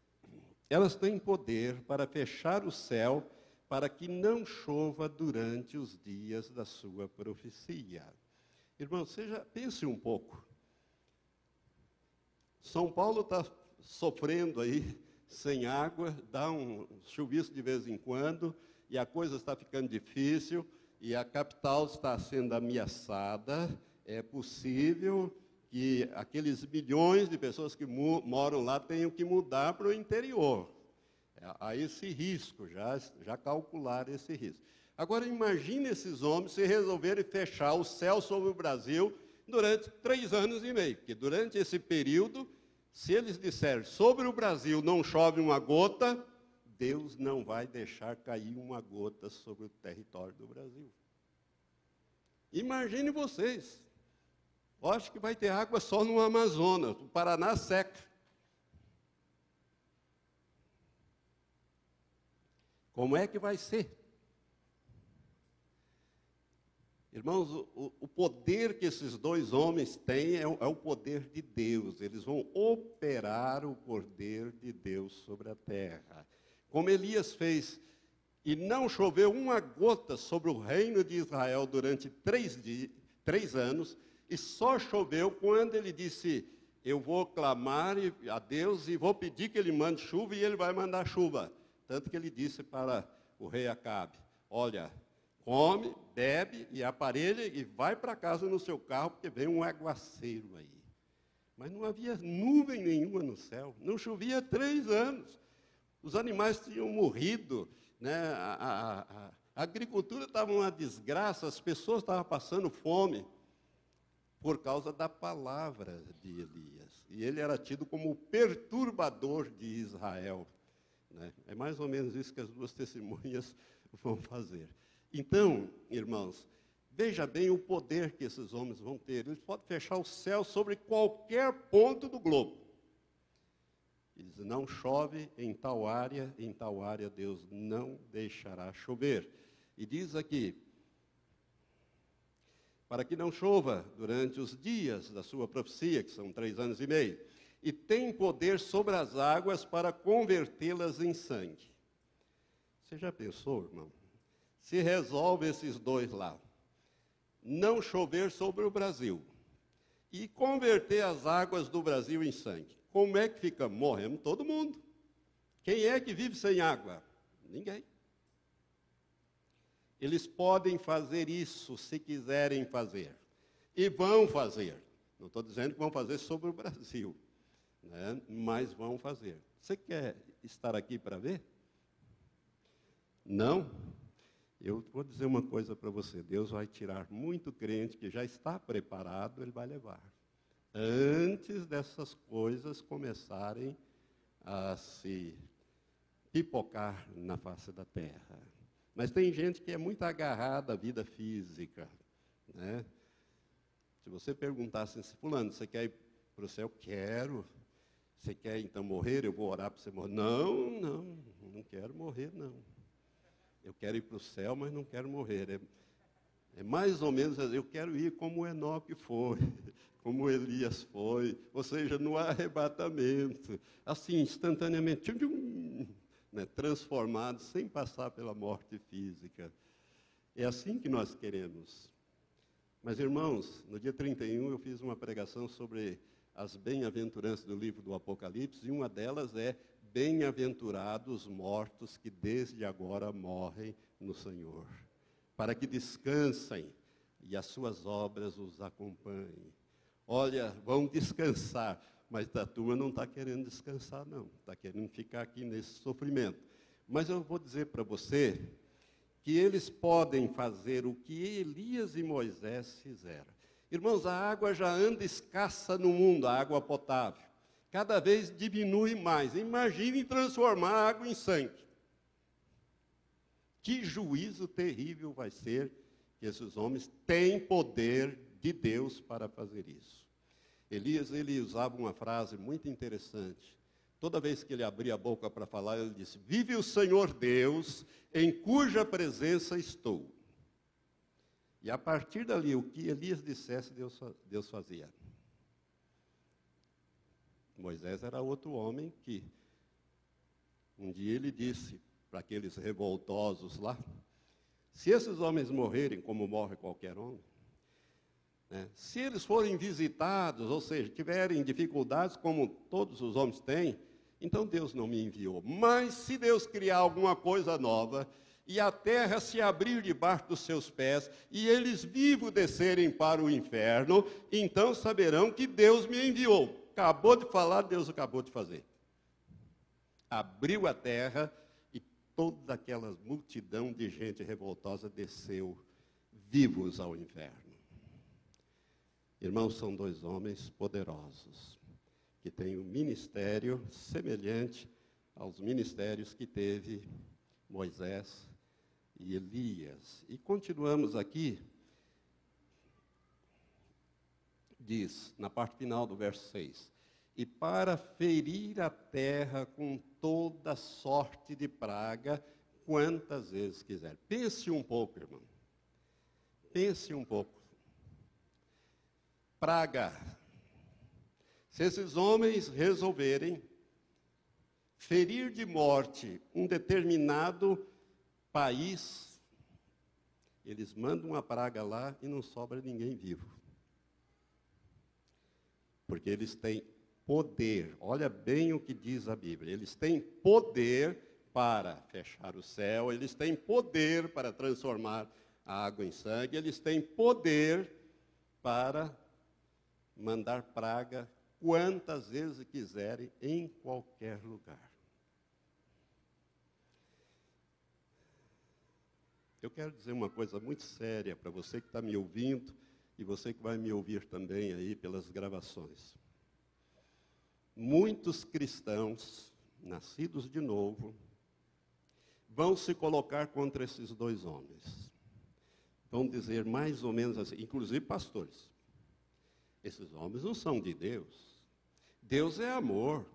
elas têm poder para fechar o céu para que não chova durante os dias da sua profecia. Irmão, seja, pense um pouco. São Paulo está sofrendo aí sem água, dá um chuvisco de vez em quando, e a coisa está ficando difícil, e a capital está sendo ameaçada. É possível que aqueles milhões de pessoas que moram lá tenham que mudar para o interior. É, há esse risco, já, já calcular esse risco. Agora imagine esses homens se resolverem fechar o céu sobre o Brasil durante três anos e meio, porque durante esse período, se eles disserem sobre o Brasil não chove uma gota, Deus não vai deixar cair uma gota sobre o território do Brasil. Imagine vocês. Acho que vai ter água só no Amazonas, o Paraná seca. Como é que vai ser? Irmãos, o, o, poder que esses dois homens têm é é o, poder de Deus. Eles vão operar o poder de Deus sobre a terra. Como Elias fez, e não choveu uma gota sobre o reino de Israel durante três, dias, três anos, e só choveu quando ele disse: Eu vou clamar a Deus e vou pedir que ele mande chuva, e ele vai mandar chuva. Tanto que ele disse para o rei Acabe: Olha, come, bebe e aparelha e vai para casa no seu carro, porque vem um aguaceiro aí. Mas não havia nuvem nenhuma no céu, não chovia três anos. Os animais tinham morrido, né? a, a, a, agricultura estava uma desgraça, as pessoas estavam passando fome por causa da palavra de Elias. E ele era tido como o perturbador de Israel. Né? É mais ou menos isso que as duas testemunhas vão fazer. Então, irmãos, veja bem o poder que esses homens vão ter. Eles podem fechar o céu sobre qualquer ponto do globo. Eles não chove em tal área, em tal área Deus não deixará chover. E diz aqui, para que não chova durante os dias da sua profecia, que são três anos e meio, e tem poder sobre as águas para convertê-las em sangue. Você já pensou, irmão? se resolve esses dois lá. Não chover sobre o Brasil e converter as águas do Brasil em sangue. Como é que fica? Morremos todo mundo. Quem é que vive sem água? Ninguém. Eles podem fazer isso se quiserem fazer. E vão fazer. Não estou dizendo que vão fazer sobre o Brasil, né? mas vão fazer. Você quer estar aqui para ver? Não? Eu vou dizer uma coisa para você: Deus vai tirar muito crente que já está preparado, Ele vai levar. Antes dessas coisas começarem a se pipocar na face da terra. Mas tem gente que é muito agarrada à vida física. Né? Se você perguntasse assim, fulano, você quer ir para o céu? Quero. Você quer então morrer? Eu vou orar para você morrer. Não, não, não quero morrer, não. Eu quero ir para o céu, mas não quero morrer. É, é mais ou menos, eu quero ir como Enoque foi, como Elias foi, ou seja, no arrebatamento, assim, instantaneamente, né, transformado, sem passar pela morte física. É assim que nós queremos. Mas, irmãos, no dia 31 eu fiz uma pregação sobre as bem-aventuranças do livro do Apocalipse, e uma delas é Bem-aventurados mortos que desde agora morrem no Senhor, para que descansem e as suas obras os acompanhem. Olha, vão descansar, mas a turma não está querendo descansar, não, está querendo ficar aqui nesse sofrimento. Mas eu vou dizer para você que eles podem fazer o que Elias e Moisés fizeram. Irmãos, a água já anda escassa no mundo, a água potável cada vez diminui mais. Imagine transformar água em sangue. Que juízo terrível vai ser que esses homens têm poder de Deus para fazer isso. Elias ele usava uma frase muito interessante. Toda vez que ele abria a boca para falar, ele disse: Vive o Senhor Deus, em cuja presença estou. E a partir dali, o que Elias dissesse, Deus, Deus fazia. Moisés era outro homem que um dia ele disse para aqueles revoltosos lá: se esses homens morrerem como morre qualquer homem, se eles forem visitados, ou seja, tiverem dificuldades como todos os homens têm, Então Deus não me enviou. Mas se Deus criar alguma coisa nova, e a terra se abrir debaixo dos seus pés, e eles vivos descerem para o inferno, então saberão que Deus me enviou. Acabou de falar, Deus acabou de fazer. Abriu a terra e toda aquela multidão de gente revoltosa desceu vivos ao inferno. Irmãos, são dois homens poderosos que têm um ministério semelhante aos ministérios que teve Moisés e Elias. E continuamos aqui, diz, na parte final do verso 6, e para ferir a terra com toda sorte de praga, quantas vezes quiser. Pense um pouco, irmão. Pense um pouco. Praga. Se esses homens resolverem ferir de morte um determinado país, eles mandam uma praga lá e não sobra ninguém vivo. Porque eles têm poder, olha bem o que diz a Bíblia, eles têm poder para fechar o céu, eles têm poder para transformar a água em sangue, eles têm poder para mandar praga quantas vezes quiserem em qualquer lugar. Eu quero dizer uma coisa muito séria para você que está me ouvindo e você que vai me ouvir também aí pelas gravações. Muitos cristãos, nascidos de novo, vão se colocar contra esses dois homens. Vão dizer mais ou menos assim, inclusive pastores. Esses homens não são de Deus. Deus é amor.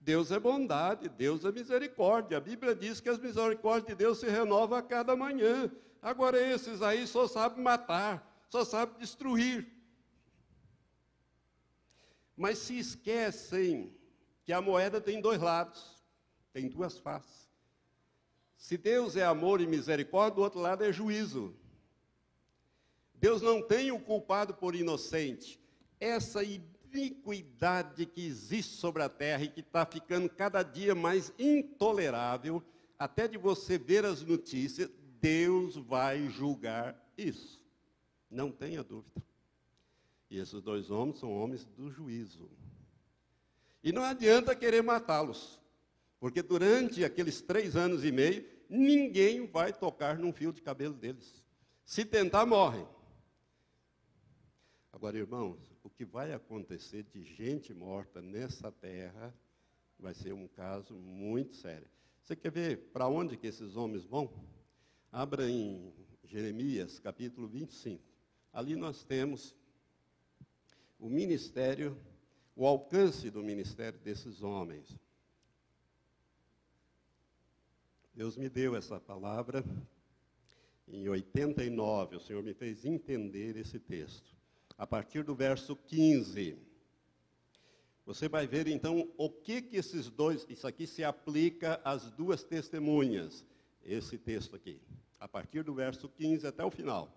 Deus é bondade, Deus é misericórdia. A Bíblia diz que as misericórdias de Deus se renovam a cada manhã. Agora esses aí só sabem matar, só sabem destruir. Mas se esquecem que a moeda tem dois lados, tem duas faces. Se Deus é amor e misericórdia, do outro lado é juízo. Deus não tem o culpado por inocente. Essa iniquidade que existe sobre a terra e que está ficando cada dia mais intolerável, até de você ver as notícias, Deus vai julgar isso. Não tenha dúvida. E esses dois homens são homens do juízo. E não adianta querer matá-los, porque durante aqueles três anos e meio, ninguém vai tocar num fio de cabelo deles. Se tentar, morrem. Agora, irmãos, o que vai acontecer de gente morta nessa terra vai ser um caso muito sério. Você quer ver para onde que esses homens vão? Abra em Jeremias, capítulo 25. Ali nós temos o ministério, o alcance do ministério desses homens. Deus me deu essa palavra em 89, o Senhor me fez entender esse texto a partir do verso 15. Você vai ver então o que que esses dois, isso aqui se aplica às duas testemunhas, esse texto aqui, a partir do verso 15 até o final.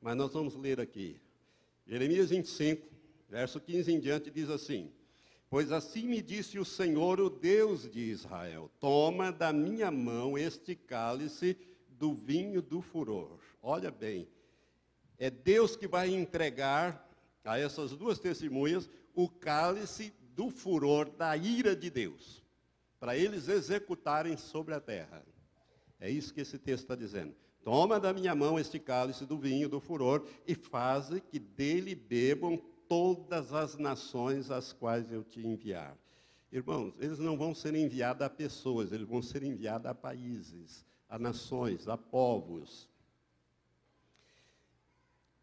Mas nós vamos ler aqui. Jeremias 25, verso 15 em diante diz assim: Pois assim me disse o Senhor, o Deus de Israel: Toma da minha mão este cálice do vinho do furor. Olha bem, é Deus que vai entregar a essas duas testemunhas o cálice do furor da ira de Deus, para eles executarem sobre a terra. É isso que esse texto está dizendo. Toma da minha mão este cálice do vinho do furor e faze que dele bebam todas as nações às quais eu te enviar. Irmãos, eles não vão ser enviados a pessoas, eles vão ser enviados a países, a nações, a povos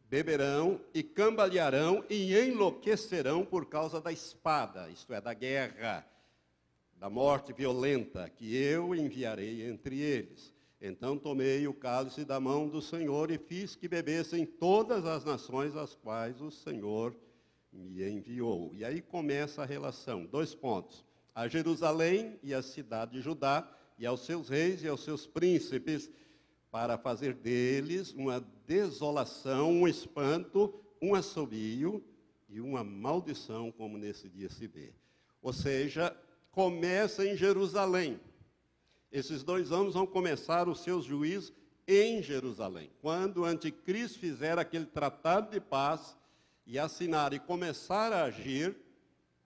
beberão e cambalearão e enlouquecerão por causa da espada, isto é, da guerra, da morte violenta, que eu enviarei entre eles. Então tomei o cálice da mão do Senhor e fiz que bebessem todas as nações às quais o Senhor me enviou. E aí começa a relação, dois pontos. A Jerusalém e a cidade de Judá, e aos seus reis e aos seus príncipes, para fazer deles uma desolação, um espanto, um assobio e uma maldição, como nesse dia se vê. Ou seja, começa em Jerusalém. Esses dois homens vão começar os seus juízos em Jerusalém. Quando o anticristo fizer aquele tratado de paz e assinar e começar a agir,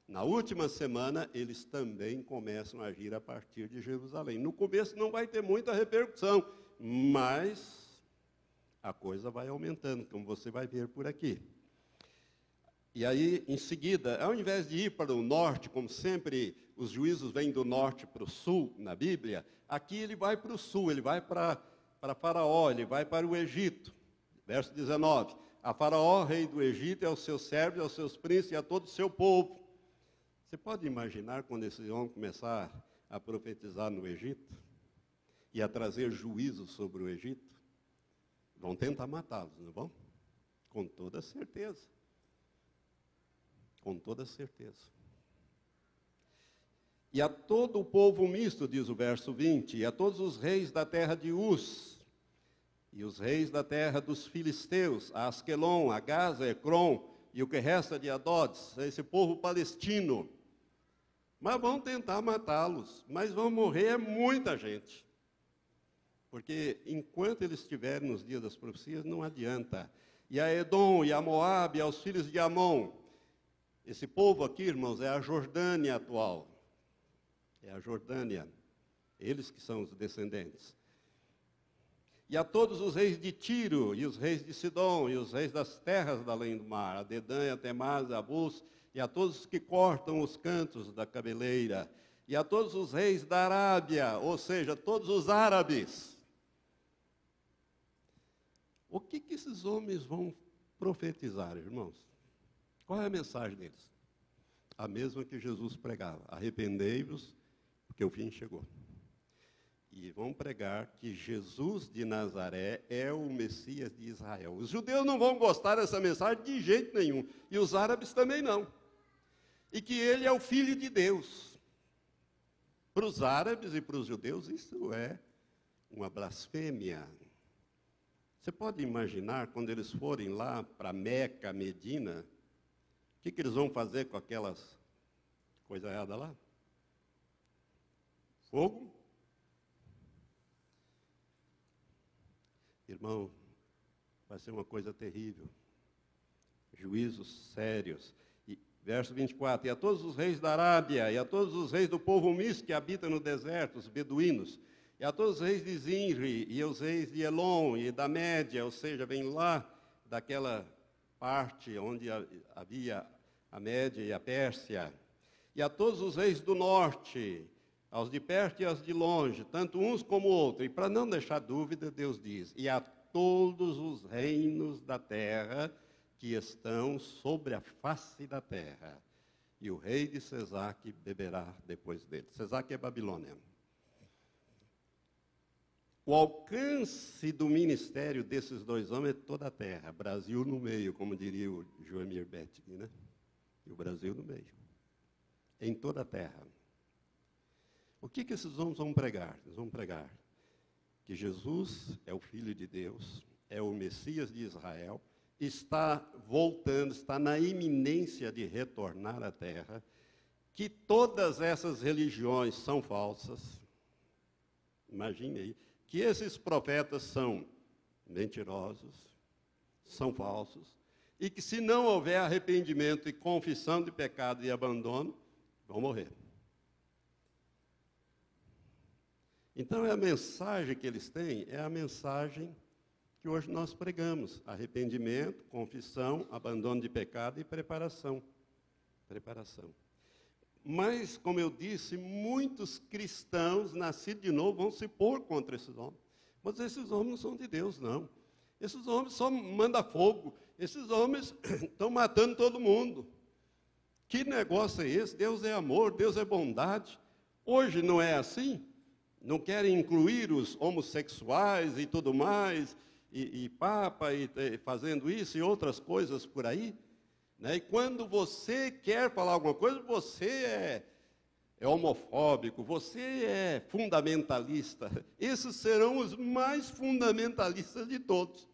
na última semana, eles também começam a agir a partir de Jerusalém. No começo não vai ter muita repercussão, mas a coisa vai aumentando, como você vai ver por aqui. E aí, em seguida, ao invés de ir para o norte, como sempre os juízos vêm do norte para o sul na Bíblia, aqui ele vai para o sul, ele vai para, para Faraó, ele vai para o Egito. Verso 19: A Faraó, rei do Egito, é aos seus servos, aos seus príncipes e a todo o seu povo. Você pode imaginar quando esses homens começar a profetizar no Egito e a trazer juízo sobre o Egito? Vão tentar matá-los, não vão? Com toda certeza. Com toda certeza. E a todo o povo misto, diz o verso 20, e a todos os reis da terra de Uz, e os reis da terra dos filisteus, a Asquelon, a Gaza, Ecrom, e o que resta de Adodes, esse povo palestino, mas vão tentar matá-los, mas vão morrer muita gente. Porque enquanto eles estiverem nos dias das profecias, não adianta. E a Edom, e a Moab, e aos filhos de Amon. Esse povo aqui, irmãos, é a Jordânia atual. É a Jordânia. Eles que são os descendentes. E a todos os reis de Tiro, e os reis de Sidom, e os reis das terras da além do mar, a Dedã, a Temaz, a Bus, e a todos os que cortam os cantos da cabeleira, e a todos os reis da Arábia, ou seja, todos os árabes. O que, que esses homens vão profetizar, irmãos? Qual é a mensagem deles? A mesma que Jesus pregava: arrependei-vos, porque o fim chegou. E vão pregar que Jesus de Nazaré é o Messias de Israel. Os judeus não vão gostar dessa mensagem de jeito nenhum, e os árabes também não e que ele é o filho de Deus. Para os árabes e para os judeus, isso é uma blasfêmia. Você pode imaginar quando eles forem lá para Meca, Medina, o que, que eles vão fazer com aquelas coisas erradas lá? Fogo? Irmão, vai ser uma coisa terrível. Juízos sérios. Verso 24: E a todos os reis da Arábia, e a todos os reis do povo misto que habita no deserto, os beduínos, e a todos os reis de Zinri, e os reis de Elon e da Média, ou seja, vem lá daquela parte onde havia a Média e a Pérsia, e a todos os reis do norte, aos de perto e aos de longe, tanto uns como outros. E para não deixar dúvida, Deus diz: e a todos os reinos da terra que estão sobre a face da terra, e o rei de Cesaque beberá depois dele. Cesaque é Babilônia. O alcance do ministério desses dois homens é toda a terra, Brasil no meio, como diria o Joemir Bettini, né? E o Brasil no meio. Em toda a terra. O que, que esses homens vão pregar? Eles vão pregar que Jesus é o Filho de Deus, é o Messias de Israel, está voltando, está na iminência de retornar à Terra, que todas essas religiões são falsas. Imagine aí, que esses profetas são mentirosos, são falsos, e que se não houver arrependimento e confissão de pecado e abandono, vão morrer. Então, é a mensagem que eles têm é a mensagem que hoje nós pregamos: arrependimento, confissão, abandono de pecado e preparação. Preparação. Mas, como eu disse, muitos cristãos nascidos de novo vão se pôr contra esses homens. Mas esses homens não são de Deus, não. Esses homens só mandam fogo. Esses homens estão matando todo mundo. Que negócio é esse? Deus é amor, Deus é bondade. Hoje não é assim? Não querem incluir os homossexuais e tudo mais, e, e Papa e, e, fazendo isso e outras coisas por aí. Né? E quando você quer falar alguma coisa, você é, é homofóbico, você é fundamentalista. Esses serão os mais fundamentalistas de todos.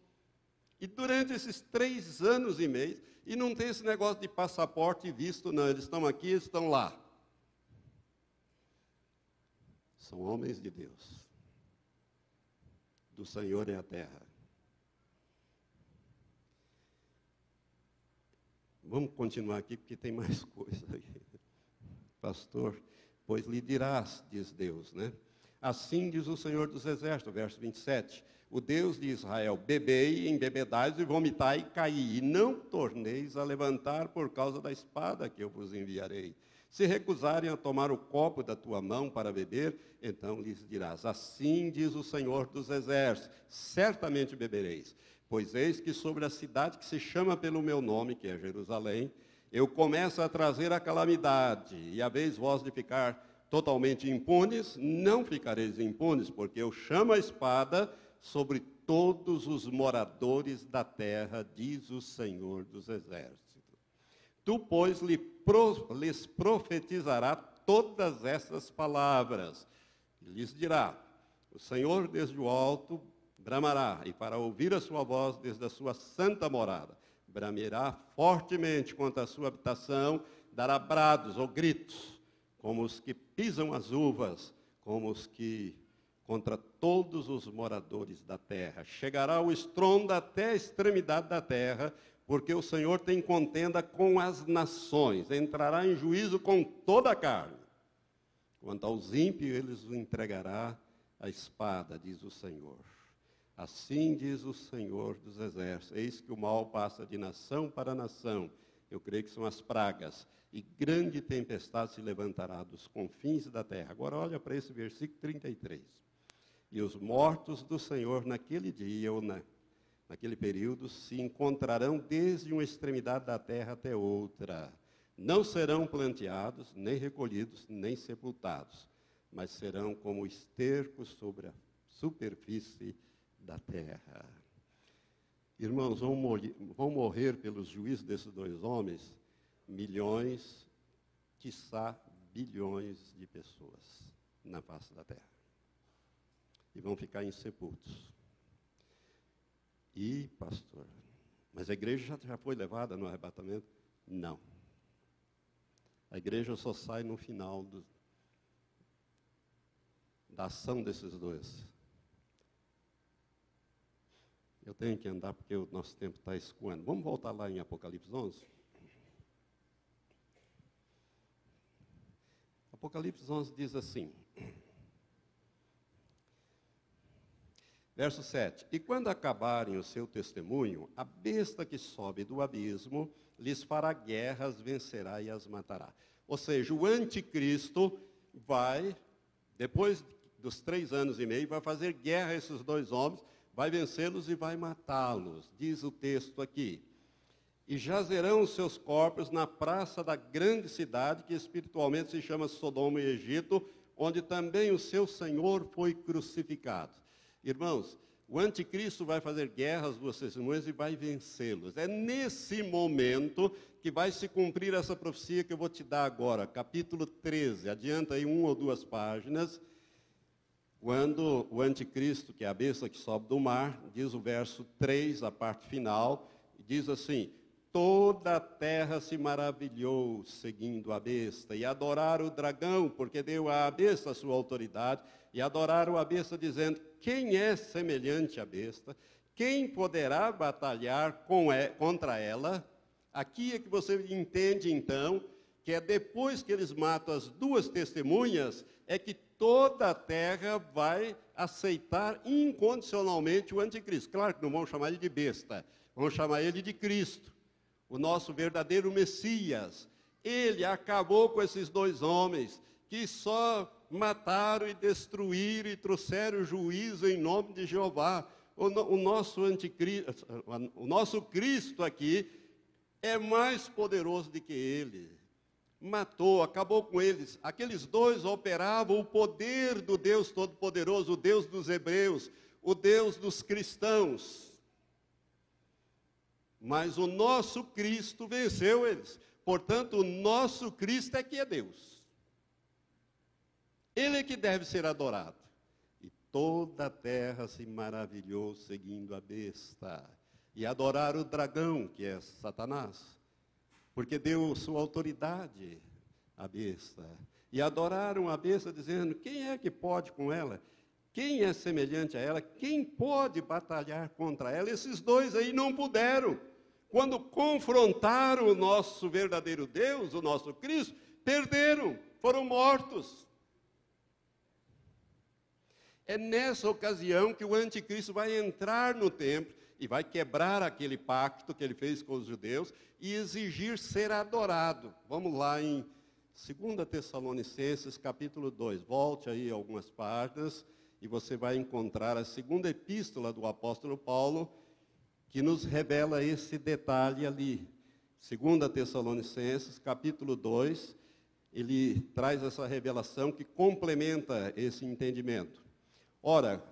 E durante esses três anos e meio, e não tem esse negócio de passaporte e visto, não, eles estão aqui, estão lá. São homens de Deus. Do Senhor é a terra. Vamos continuar aqui, porque tem mais coisa. Pastor, pois lhe dirás, diz Deus, né? Assim diz o Senhor dos Exércitos, verso 27. O Deus de Israel, bebei, embebedais e vomitai e caí, e não torneis a levantar por causa da espada que eu vos enviarei. Se recusarem a tomar o copo da tua mão para beber, então lhes dirás: Assim diz o Senhor dos Exércitos: certamente bebereis. Pois eis que sobre a cidade que se chama pelo meu nome, que é Jerusalém, eu começo a trazer a calamidade, e a vez vós de ficar totalmente impunes, não ficareis impunes, porque eu chamo a espada sobre todos os moradores da terra, diz o Senhor dos Exércitos. Tu, pois, lhes profetizará todas essas palavras, e lhes dirá: O Senhor desde o alto bramará, e para ouvir a sua voz desde a sua santa morada, bramirá fortemente contra a sua habitação, dará brados ou gritos como os que pisam as uvas, como os que contra todos os moradores da terra. Chegará o estrondo até a extremidade da terra, porque o Senhor tem contenda com as nações, entrará em juízo com toda a carne. Quanto aos ímpios, eles o entregará a espada, diz o Senhor. Assim diz o Senhor dos exércitos: Eis que o mal passa de nação para nação. Eu creio que são as pragas e grande tempestade se levantará dos confins da terra. Agora olha para esse versículo 33. E os mortos do Senhor naquele dia ou na, naquele período se encontrarão desde uma extremidade da terra até outra. Não serão planteados, nem recolhidos, nem sepultados, mas serão como estercos sobre a superfície da terra. Irmãos, vão, morrer, vão morrer pelos juízos desses dois homens milhões, quiçá bilhões de pessoas na face da terra. E vão ficar insepultos. E, pastor, mas a igreja já, já foi levada no arrebatamento? Não. A igreja só sai no final do, da ação desses dois. Eu tenho que andar porque o nosso tempo está escoando. Vamos voltar lá em Apocalipse 11? Apocalipse 11 diz assim, verso 7: E quando acabarem o seu testemunho, a besta que sobe do abismo lhes fará guerras, vencerá e as matará. Ou seja, o anticristo vai, depois dos três anos e meio, vai fazer guerra a esses dois homens, vai vencê-los e vai matá-los, diz o texto aqui e jazerão os seus corpos na praça da grande cidade, que espiritualmente se chama Sodoma e Egito, onde também o seu Senhor foi crucificado. Irmãos, o anticristo vai fazer guerra às duas testemunhas e vai vencê-los. É nesse momento que vai se cumprir essa profecia que eu vou te dar agora, capítulo 13. Adianta aí uma ou duas páginas. Quando o anticristo, que é a besta que sobe do mar, diz o verso 3, a parte final, diz assim: Toda a terra se maravilhou seguindo a besta e adoraram o dragão, porque deu à besta a sua autoridade, e adoraram a besta, dizendo: Quem é semelhante à besta? Quem poderá batalhar contra ela? Aqui é que você entende, então, que é depois que eles matam as duas testemunhas, é que toda a terra vai aceitar incondicionalmente o anticristo. Claro que não vão chamar ele de besta, vão chamar ele de Cristo o nosso verdadeiro Messias. Ele acabou com esses dois homens que só mataram e destruíram e trouxeram juízo em nome de Jeová. O, o nosso anticristo, o nosso Cristo aqui é mais poderoso do que ele. Matou, acabou com eles. Aqueles dois operavam o poder do Deus Todo-Poderoso, o Deus dos hebreus, o Deus dos cristãos. Mas o nosso Cristo venceu eles. Portanto, o nosso Cristo é que é Deus. Ele é que deve ser adorado. E toda a terra se maravilhou seguindo a besta. E adorar o dragão, que é Satanás. Porque deu sua autoridade. a besta. E adoraram a besta, dizendo: Quem é que pode com ela? Quem é semelhante a ela? Quem pode batalhar contra ela? Esses dois aí não puderam. Quando confrontaram o nosso verdadeiro Deus, o nosso Cristo, perderam, foram mortos. É nessa ocasião que o anticristo vai entrar no templo e vai quebrar aquele pacto que ele fez com os judeus e exigir ser adorado. Vamos lá em 2 Tessalonicenses, capítulo 2. Volte aí algumas páginas e você vai encontrar a segunda epístola do apóstolo Paulo, que nos revela esse detalhe ali. 2 Tessalonicenses, capítulo 2, ele traz essa revelação que complementa esse entendimento. Ora,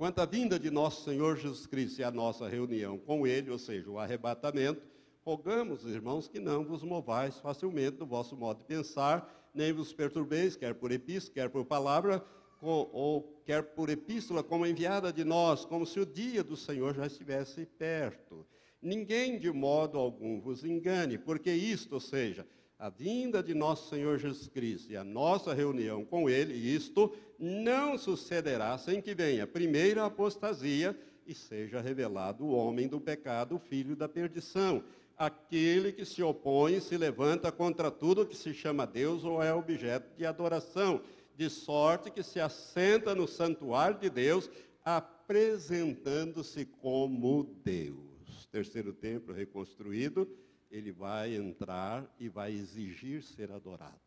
quanto à vinda de nosso Senhor Jesus Cristo e a nossa reunião com Ele, ou seja, o arrebatamento, rogamos, irmãos, que não vos movais facilmente do vosso modo de pensar, nem vos perturbeis, quer por epístola, quer por palavra, ou quer por epístola como enviada de nós, como se o dia do Senhor já estivesse perto. Ninguém de modo algum vos engane, porque isto, ou seja, a vinda de nosso Senhor Jesus Cristo e a nossa reunião com Ele, isto não sucederá sem que venha primeiro a apostasia e seja revelado o homem do pecado, o filho da perdição, aquele que se opõe e se levanta contra tudo que se chama Deus ou é objeto de adoração, de sorte que se assenta no santuário de Deus, apresentando-se como Deus. Terceiro templo reconstruído ele vai entrar e vai exigir ser adorado.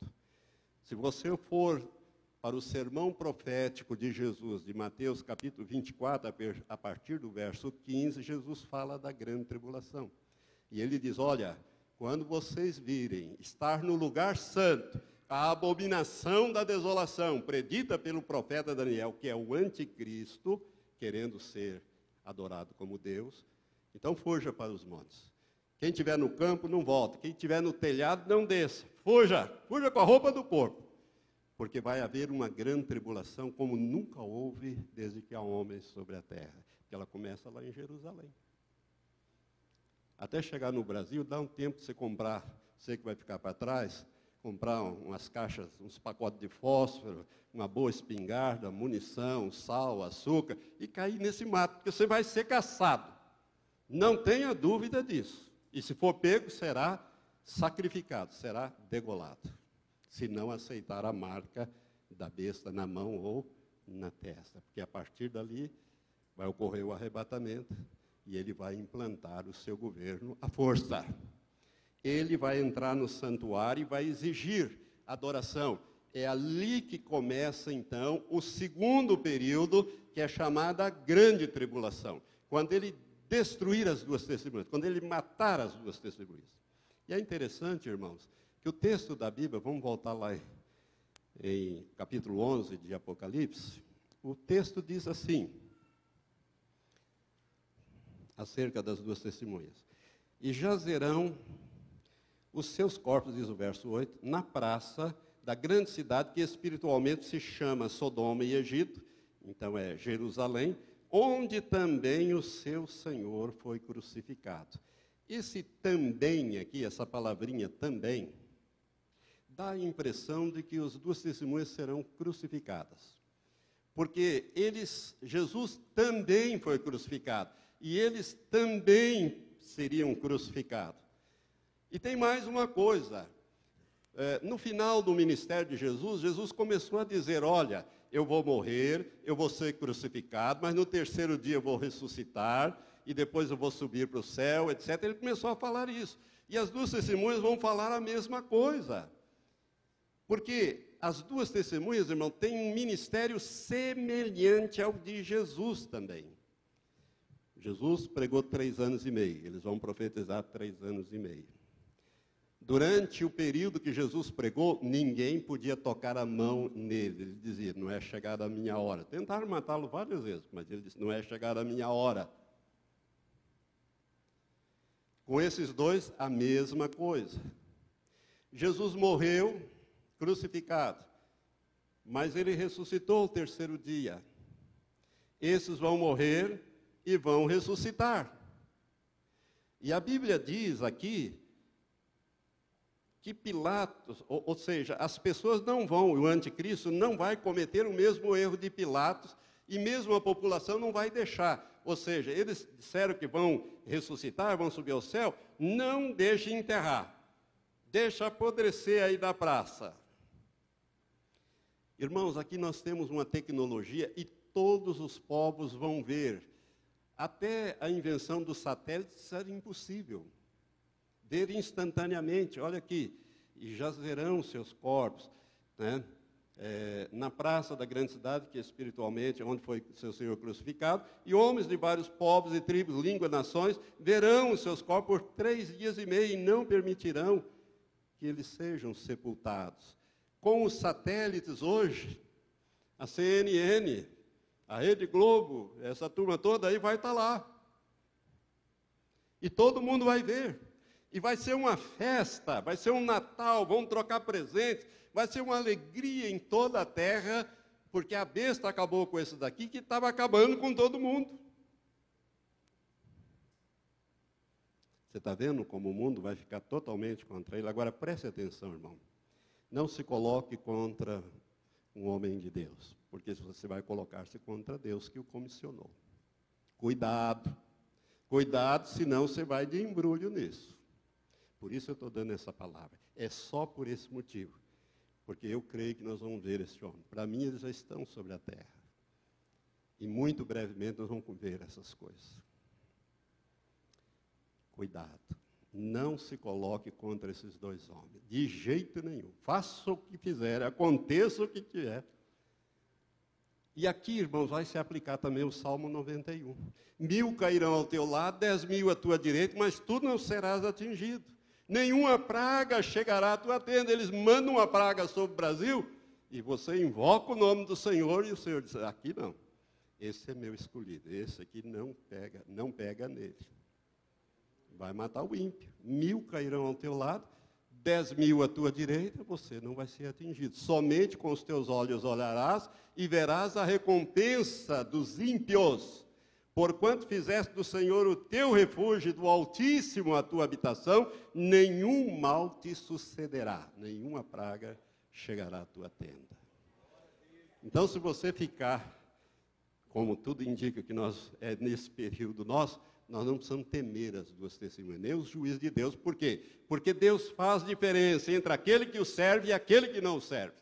Se você for para o sermão profético de Jesus, de Mateus capítulo 24, a partir do verso 15, Jesus fala da grande tribulação. E ele diz: Olha, quando vocês virem estar no lugar santo, a abominação da desolação, predita pelo profeta Daniel, que é o anticristo, querendo ser adorado como Deus, então fuja para os montes. Quem estiver no campo, não volta. Quem estiver no telhado, não desça. Fuja, fuja com a roupa do corpo. Porque vai haver uma grande tribulação, como nunca houve desde que há homens sobre a terra. Que ela começa lá em Jerusalém. Até chegar no Brasil, dá um tempo de você comprar, você que vai ficar para trás, comprar umas caixas, uns pacotes de fósforo, uma boa espingarda, munição, sal, açúcar, e cair nesse mato, porque você vai ser caçado. Não tenha dúvida disso. E se for pego, será sacrificado, será degolado. Se não aceitar a marca da besta na mão ou na testa. Porque a partir dali vai ocorrer o arrebatamento e ele vai implantar o seu governo à força. Ele vai entrar no santuário e vai exigir adoração. É ali que começa então o segundo período, que é chamada grande tribulação. Quando ele destruir as duas testemunhas, quando ele matar as duas testemunhas. E é interessante, irmãos, que o texto da Bíblia, vamos voltar lá em, capítulo 11 de Apocalipse, o texto diz assim, acerca das duas testemunhas: E jazerão os seus corpos, diz o verso 8, na praça da grande cidade que espiritualmente se chama Sodoma e Egito, então é Jerusalém, onde também o seu Senhor foi crucificado. Esse também aqui, essa palavrinha também, dá a impressão de que as duas testemunhas serão crucificadas. Porque eles, Jesus também foi crucificado, e eles também seriam crucificados. E tem mais uma coisa. É, no final do ministério de Jesus, Jesus começou a dizer: Olha, eu vou morrer, eu vou ser crucificado, mas no terceiro dia eu vou ressuscitar, e depois eu vou subir para o céu, etc. Ele começou a falar isso. E as duas testemunhas vão falar a mesma coisa. Porque as duas testemunhas, irmão, têm um ministério semelhante ao de Jesus também. Jesus pregou três anos e meio, eles vão profetizar três anos e meio. Durante o período que Jesus pregou, ninguém podia tocar a mão nele. Ele dizia: Não é chegada a minha hora. Tentaram matá-lo várias vezes, mas ele disse: Não é chegada a minha hora. Com esses dois, a mesma coisa. Jesus morreu crucificado, mas ele ressuscitou o terceiro dia. Esses vão morrer e vão ressuscitar. E a Bíblia diz aqui que Pilatos, ou, ou, seja, as pessoas não vão, o anticristo não vai cometer o mesmo erro de Pilatos, e mesmo a população não vai deixar. Ou seja, eles disseram que vão ressuscitar, vão subir ao céu, não deixe enterrar. Deixa apodrecer aí na praça. Irmãos, aqui nós temos uma tecnologia e todos os povos vão ver. Até a invenção dos satélites era impossível. Ver instantaneamente, olha aqui, e jazerão seus corpos, né? É, na praça da grande cidade, que é espiritualmente é onde foi seu Senhor crucificado, e homens de vários povos e tribos, línguas, nações, verão os seus corpos por três dias e meio e não permitirão que eles sejam sepultados com os satélites hoje, a CNN, a Rede Globo, essa turma toda aí vai estar tá lá. E todo mundo vai ver. E vai ser uma festa, vai ser um Natal, vão trocar presentes, vai ser uma alegria em toda a terra, porque a besta acabou com esse daqui que estava acabando com todo mundo. Você está vendo como o mundo vai ficar totalmente contra ele? Agora preste atenção, irmão. Não se coloque contra um homem de Deus, porque você vai colocar-se contra Deus que o comissionou. Cuidado, cuidado, senão você vai de embrulho nisso. Por isso eu estou dando essa palavra. É só por esse motivo. Porque eu creio que nós vamos ver esse homem. Para mim, eles já estão sobre a terra. E muito brevemente nós vamos ver essas coisas. Cuidado. Não se coloque contra esses dois homens, de jeito nenhum. Faça o que fizer, aconteça o que tiver. E aqui, irmãos, vai se aplicar também o Salmo 91. Mil cairão ao teu lado, dez mil à tua direita, mas tu não serás atingido. Nenhuma praga chegará à tua tenda. Eles mandam uma praga sobre o Brasil e você invoca o nome do Senhor e o Senhor diz: aqui não. Esse é meu escolhido. Esse aqui não pega, não pega nele vai matar o ímpio. Mil cairão ao teu lado, dez mil à tua direita, você não vai ser atingido. Somente com os teus olhos olharás e verás a recompensa dos ímpios. Porquanto fizeste do Senhor o teu refúgio, do Altíssimo a tua habitação, nenhum mal te sucederá, nenhuma praga chegará à tua tenda. Então, se você ficar, como tudo indica que nós é nesse período nosso, nós não precisamos temer as duas testemunhas, nem os juízes de Deus. Por quê? Porque Deus faz diferença entre aquele que o serve e aquele que não serve.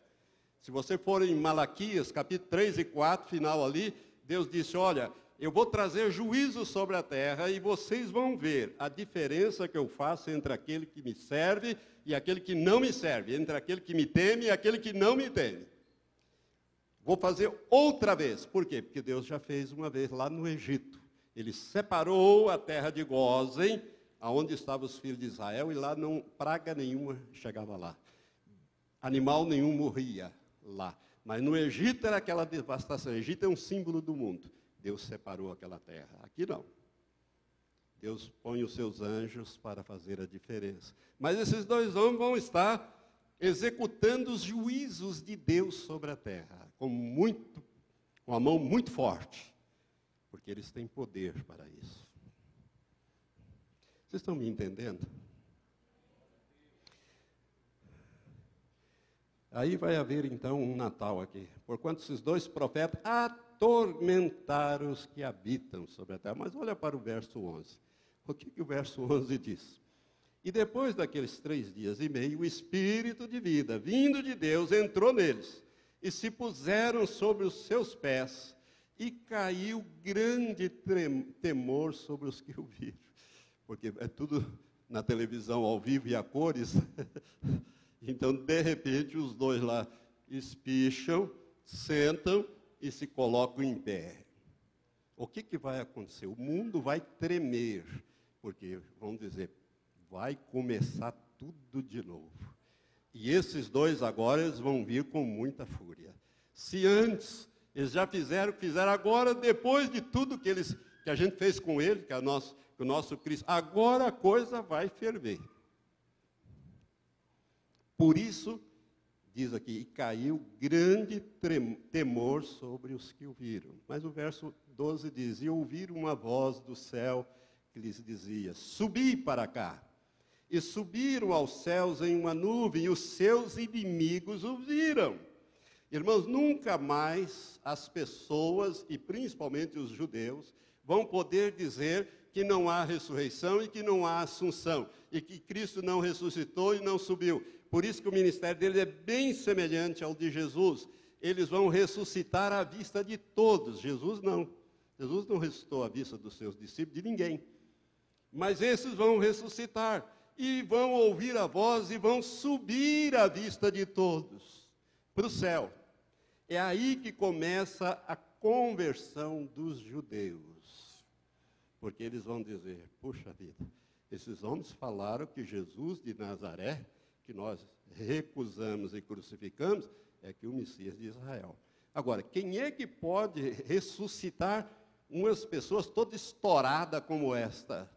Se você for em Malaquias, capítulo 3 e 4, final ali, Deus disse: Olha, eu vou trazer juízo sobre a terra e vocês vão ver a diferença que eu faço entre aquele que me serve e aquele que não me serve, entre aquele que me teme e aquele que não me teme. Vou fazer outra vez. Por quê? Porque Deus já fez uma vez lá no Egito. Ele separou a terra de Gozen, aonde estavam os filhos de Israel, e lá não praga nenhuma chegava lá. Animal nenhum morria lá. Mas no Egito era aquela devastação. O Egito é um símbolo do mundo. Deus separou aquela terra. Aqui não. Deus põe os seus anjos para fazer a diferença. Mas esses dois homens vão estar executando os juízos de Deus sobre a terra, com muito, com a mão muito forte porque eles têm poder para isso. Vocês estão me entendendo? Aí vai haver então um Natal aqui. Porquanto esses dois profetas atormentaram os que habitam sobre a terra. Mas olha para o verso 11. O que, que o verso 11 diz? E depois daqueles três dias e meio, o Espírito de vida, vindo de Deus, entrou neles, e se puseram sobre os seus pés, e caiu grande temor sobre os que o viram. Porque é tudo na televisão ao vivo e a cores. então, de repente, os dois lá espicham, sentam e se colocam em pé. O que, que vai acontecer? O mundo vai tremer, porque, vamos dizer, vai começar tudo de novo. E esses dois agora eles vão vir com muita fúria. Se antes eles já fizeram, fizeram agora, depois de tudo que, eles, que a gente fez com ele, que, é nosso, que o nosso Cristo. Agora a coisa vai ferver. Por isso, diz aqui, e caiu grande temor sobre os que o viram. Mas o verso 12 diz: E ouviram uma voz do céu que lhes dizia: Subi para cá. e subiram aos céus em uma nuvem, e os seus inimigos o viram. Irmãos, nunca mais as pessoas, e principalmente os judeus, vão poder dizer que não há ressurreição e que não há assunção, e que Cristo não ressuscitou e não subiu. Por isso que o ministério dele é bem semelhante ao de Jesus. Eles vão ressuscitar à vista de todos. Jesus não. Jesus não ressuscitou à vista dos seus discípulos, de ninguém. Mas esses vão ressuscitar e vão ouvir a voz e vão subir à vista de todos para o céu. É aí que começa a conversão dos judeus. Porque eles vão dizer: puxa vida, esses homens falaram que Jesus de Nazaré, que nós recusamos e crucificamos, é que o Messias de Israel. Agora, quem é que pode ressuscitar umas pessoas toda estourada como esta?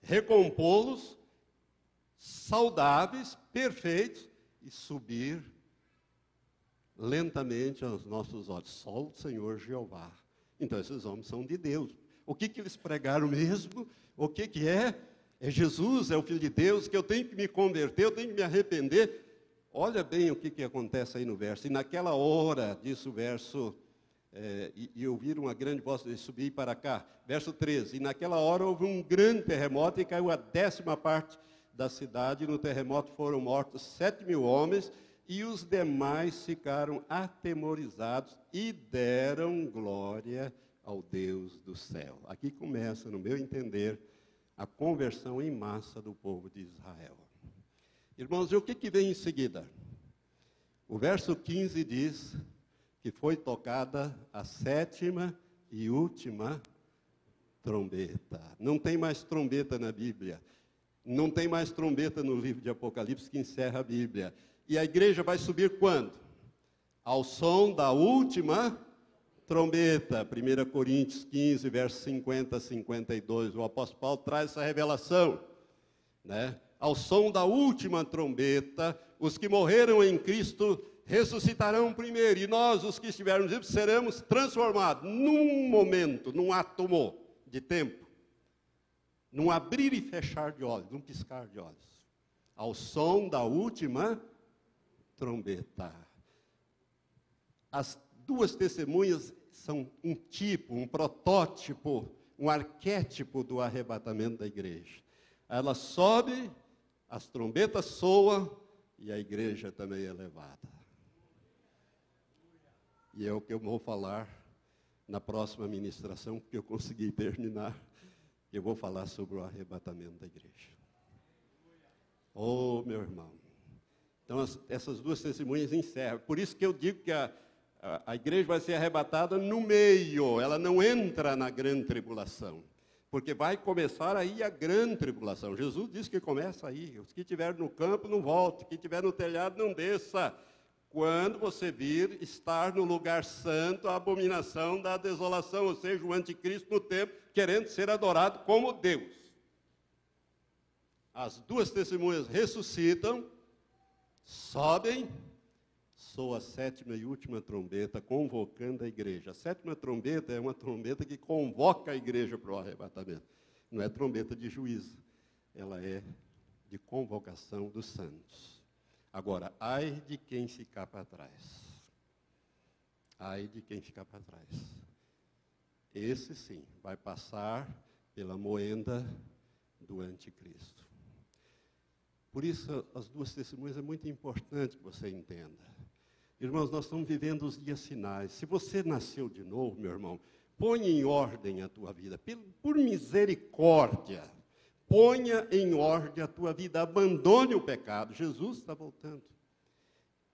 Recompô-los saudáveis, perfeitos, e subir lentamente aos nossos olhos. Só o Senhor Jeová. Então, esses homens são de Deus. O que, que eles pregaram mesmo? O que, que é? É Jesus, é o Filho de Deus, que eu tenho que me converter, eu tenho que me arrepender. Olha bem o que, que acontece aí no verso. E naquela hora, diz o verso, é, e, e ouviram uma grande voz de subir para cá. Verso 13. E naquela hora houve um grande terremoto e caiu a décima parte da cidade. No terremoto foram mortos sete mil homens e os demais ficaram atemorizados e deram glória ao Deus do céu. Aqui começa, no meu entender, a conversão em massa do povo de Israel. Irmãos, e o que, que vem em seguida? O verso 15 diz que foi tocada a sétima e última trombeta. Não tem mais trombeta na Bíblia. Não tem mais trombeta no livro de Apocalipse que encerra a Bíblia. E a igreja vai subir quando? Ao som da última trombeta. 1 Coríntios 15, versos 50 a 52. O apóstolo Paulo traz essa revelação. Né? Ao som da última trombeta, os que morreram em Cristo ressuscitarão primeiro, e nós, os que estivermos vivos, seremos transformados num momento, num átomo de tempo num abrir e fechar de olhos, num piscar de olhos, ao som da última trombeta. As duas testemunhas são um tipo, um protótipo, um arquétipo do arrebatamento da igreja. Ela sobe, as trombetas soam e a igreja também é levada. E é o que eu vou falar na próxima ministração, porque eu consegui terminar eu vou falar sobre o arrebatamento da igreja. Oh, meu irmão. Então, as, essas duas testemunhas encerram. Por isso que eu digo que a, a, a igreja vai ser arrebatada no meio, ela não entra na grande tribulação. Porque vai começar aí a grande tribulação. Jesus disse que começa aí. Os que estiverem no campo não voltem, quem estiver no telhado não desça quando você vir estar no lugar santo, a abominação da desolação, ou seja, o anticristo no templo, querendo ser adorado como Deus. As duas testemunhas ressuscitam, sobem, soa a sétima e última trombeta, convocando a igreja. A sétima trombeta é uma trombeta que convoca a igreja para o arrebatamento. Não é trombeta de juízo, ela é de convocação dos santos. Agora, ai de quem ficar para trás. Ai de quem ficar para trás. Esse sim vai passar pela moenda do anticristo. Por isso, as duas testemunhas é muito importante que você entenda. Irmãos, nós estamos vivendo os dias finais. Se você nasceu de novo, meu irmão, põe em ordem a tua vida, por misericórdia. Ponha em ordem a tua vida, abandone o pecado. Jesus está voltando.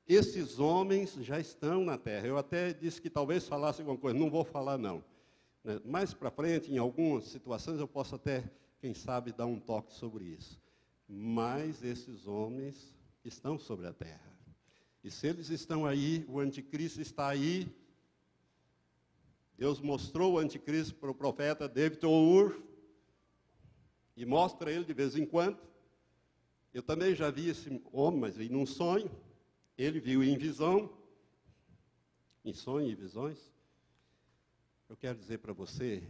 Esses homens já estão na terra. Eu até disse que talvez falasse alguma coisa, não vou falar não. Né? Mais para frente, em algumas situações, eu posso até, quem sabe, dar um toque sobre isso. Mas esses homens estão sobre a terra. E se eles estão aí, o anticristo está aí. Deus mostrou o anticristo para o profeta David Our, e mostra ele de vez em quando. Eu também já vi esse homem, mas vi num sonho. Ele viu em visão, em sonho e visões. Eu quero dizer para você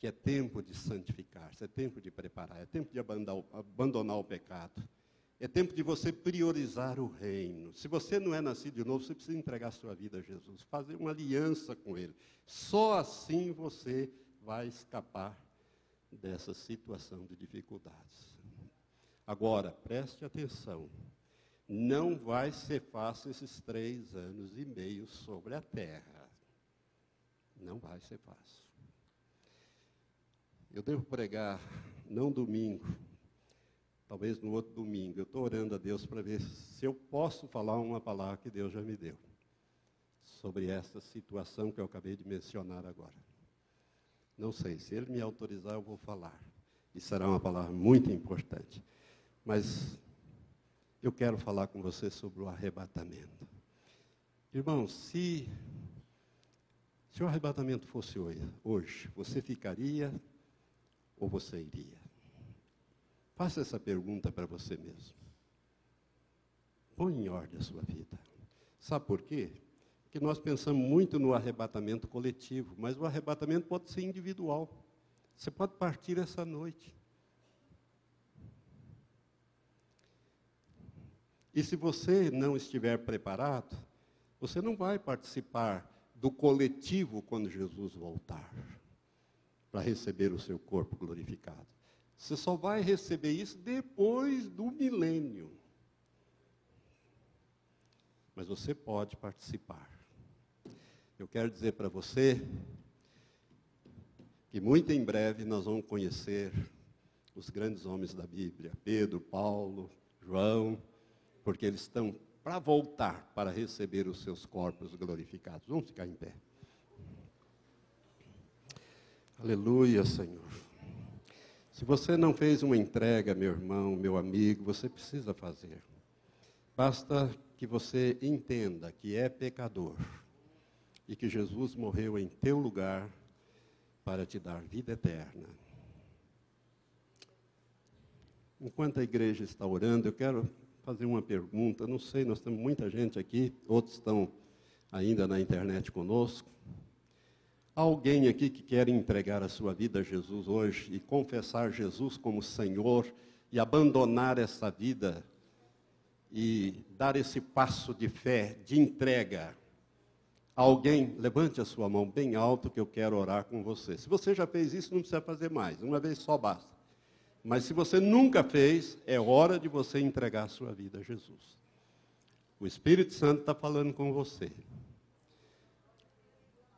que é tempo de santificar-se, é tempo de preparar, é tempo de abandonar, o pecado. É tempo de você priorizar o reino. Se você não é nascido de novo, você precisa entregar sua vida a Jesus, fazer uma aliança com Ele. Só assim você vai escapar dessa situação de dificuldades. Agora, preste atenção. Não vai ser fácil esses três anos e meio sobre a terra. Não vai ser fácil. Eu devo pregar, não domingo, talvez no outro domingo. Eu estou orando a Deus para ver se eu posso falar uma palavra que Deus já me deu sobre essa situação que eu acabei de mencionar agora. Não sei, se Ele me autorizar, eu vou falar. E será uma palavra muito importante. Mas eu quero falar com você sobre o arrebatamento. Irmão, se, se o arrebatamento fosse hoje, hoje, você ficaria ou você iria? Faça essa pergunta para você mesmo. Põe em ordem a sua vida. Sabe por quê? Porque nós pensamos muito no arrebatamento coletivo, mas o arrebatamento pode ser individual. Você pode partir essa noite. E se você não estiver preparado, você não vai participar do coletivo quando Jesus voltar para receber o seu corpo glorificado. Você só vai receber isso depois do milênio. Mas você pode participar. Eu quero dizer para você que muito em breve nós vamos conhecer os grandes homens da Bíblia, Pedro, Paulo, João, porque eles estão para voltar para receber os seus corpos glorificados. Vamos ficar em pé. Aleluia, Senhor. Se você não fez uma entrega, meu irmão, meu amigo, você precisa fazer. Basta que você entenda que é pecador e que Jesus morreu em teu lugar para te dar vida eterna. Enquanto a igreja está orando, eu quero fazer uma pergunta. Não sei, nós temos muita gente aqui, outros estão ainda na internet conosco. Alguém aqui que quer entregar a sua vida a Jesus hoje e confessar Jesus como Senhor e abandonar essa vida e dar esse passo de fé, de entrega. Alguém, levante a sua mão bem alto que eu quero orar com você. Se você já fez isso, não precisa fazer mais, uma vez só basta. Mas se você nunca fez, é hora de você entregar a sua vida a Jesus. O Espírito Santo está falando com você.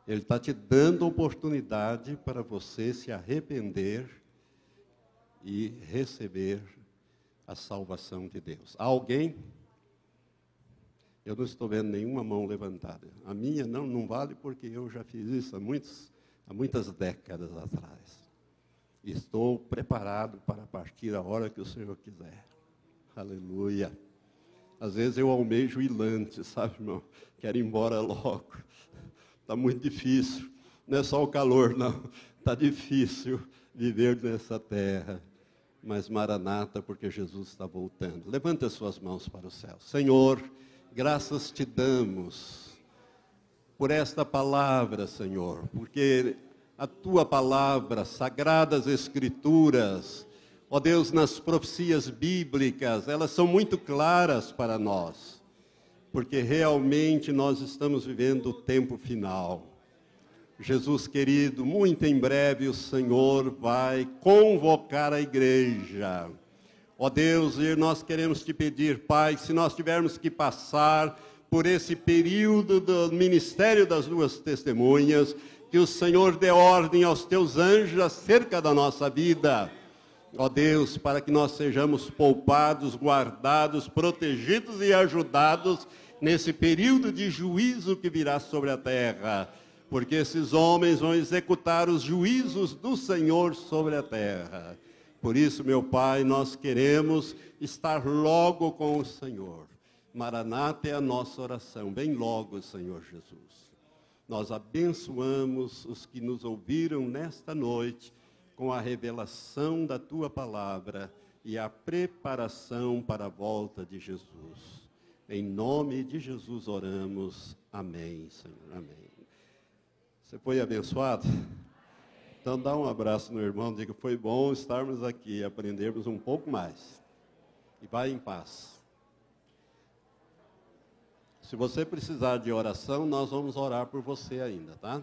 Ele está te dando oportunidade para você se arrepender e receber a salvação de Deus. Alguém? Eu não estou vendo nenhuma mão levantada. A minha não, não vale porque eu já fiz isso há, muitos, há muitas décadas atrás. Estou preparado para partir a hora que o Senhor quiser. Aleluia. Às vezes eu almejo ilante, sabe, irmão? Quero ir embora logo. Está muito difícil. Não é só o calor, não. Está difícil viver nessa terra. Mas Maranata, porque Jesus está voltando. Levante as suas mãos para o céu. Senhor, graças te damos por esta palavra, Senhor, porque a tua palavra, sagradas escrituras, ó Deus, nas profecias bíblicas, elas são muito claras para nós porque realmente nós estamos vivendo o tempo final. Jesus querido, muito em breve o Senhor vai convocar a igreja. Ó Deus, e nós queremos te pedir, Pai, se nós tivermos que passar por esse período do ministério das duas testemunhas, que o Senhor dê ordem aos teus anjos acerca da nossa vida. Ó Deus, para que nós sejamos poupados, guardados, protegidos e ajudados nesse período de juízo que virá sobre a terra, porque esses homens vão executar os juízos do Senhor sobre a terra. Por isso, meu Pai, nós queremos estar logo com o Senhor. Maranata é a nossa oração, bem logo, Senhor Jesus. Nós abençoamos os que nos ouviram nesta noite com a revelação da tua palavra e a preparação para a volta de Jesus. Em nome de Jesus oramos. Amém, Senhor. Amém. Você foi abençoado? Então dá um abraço no irmão, diga foi bom estarmos aqui aprendermos um pouco mais. E vai em paz. Se você precisar de oração, nós vamos orar por você ainda, tá?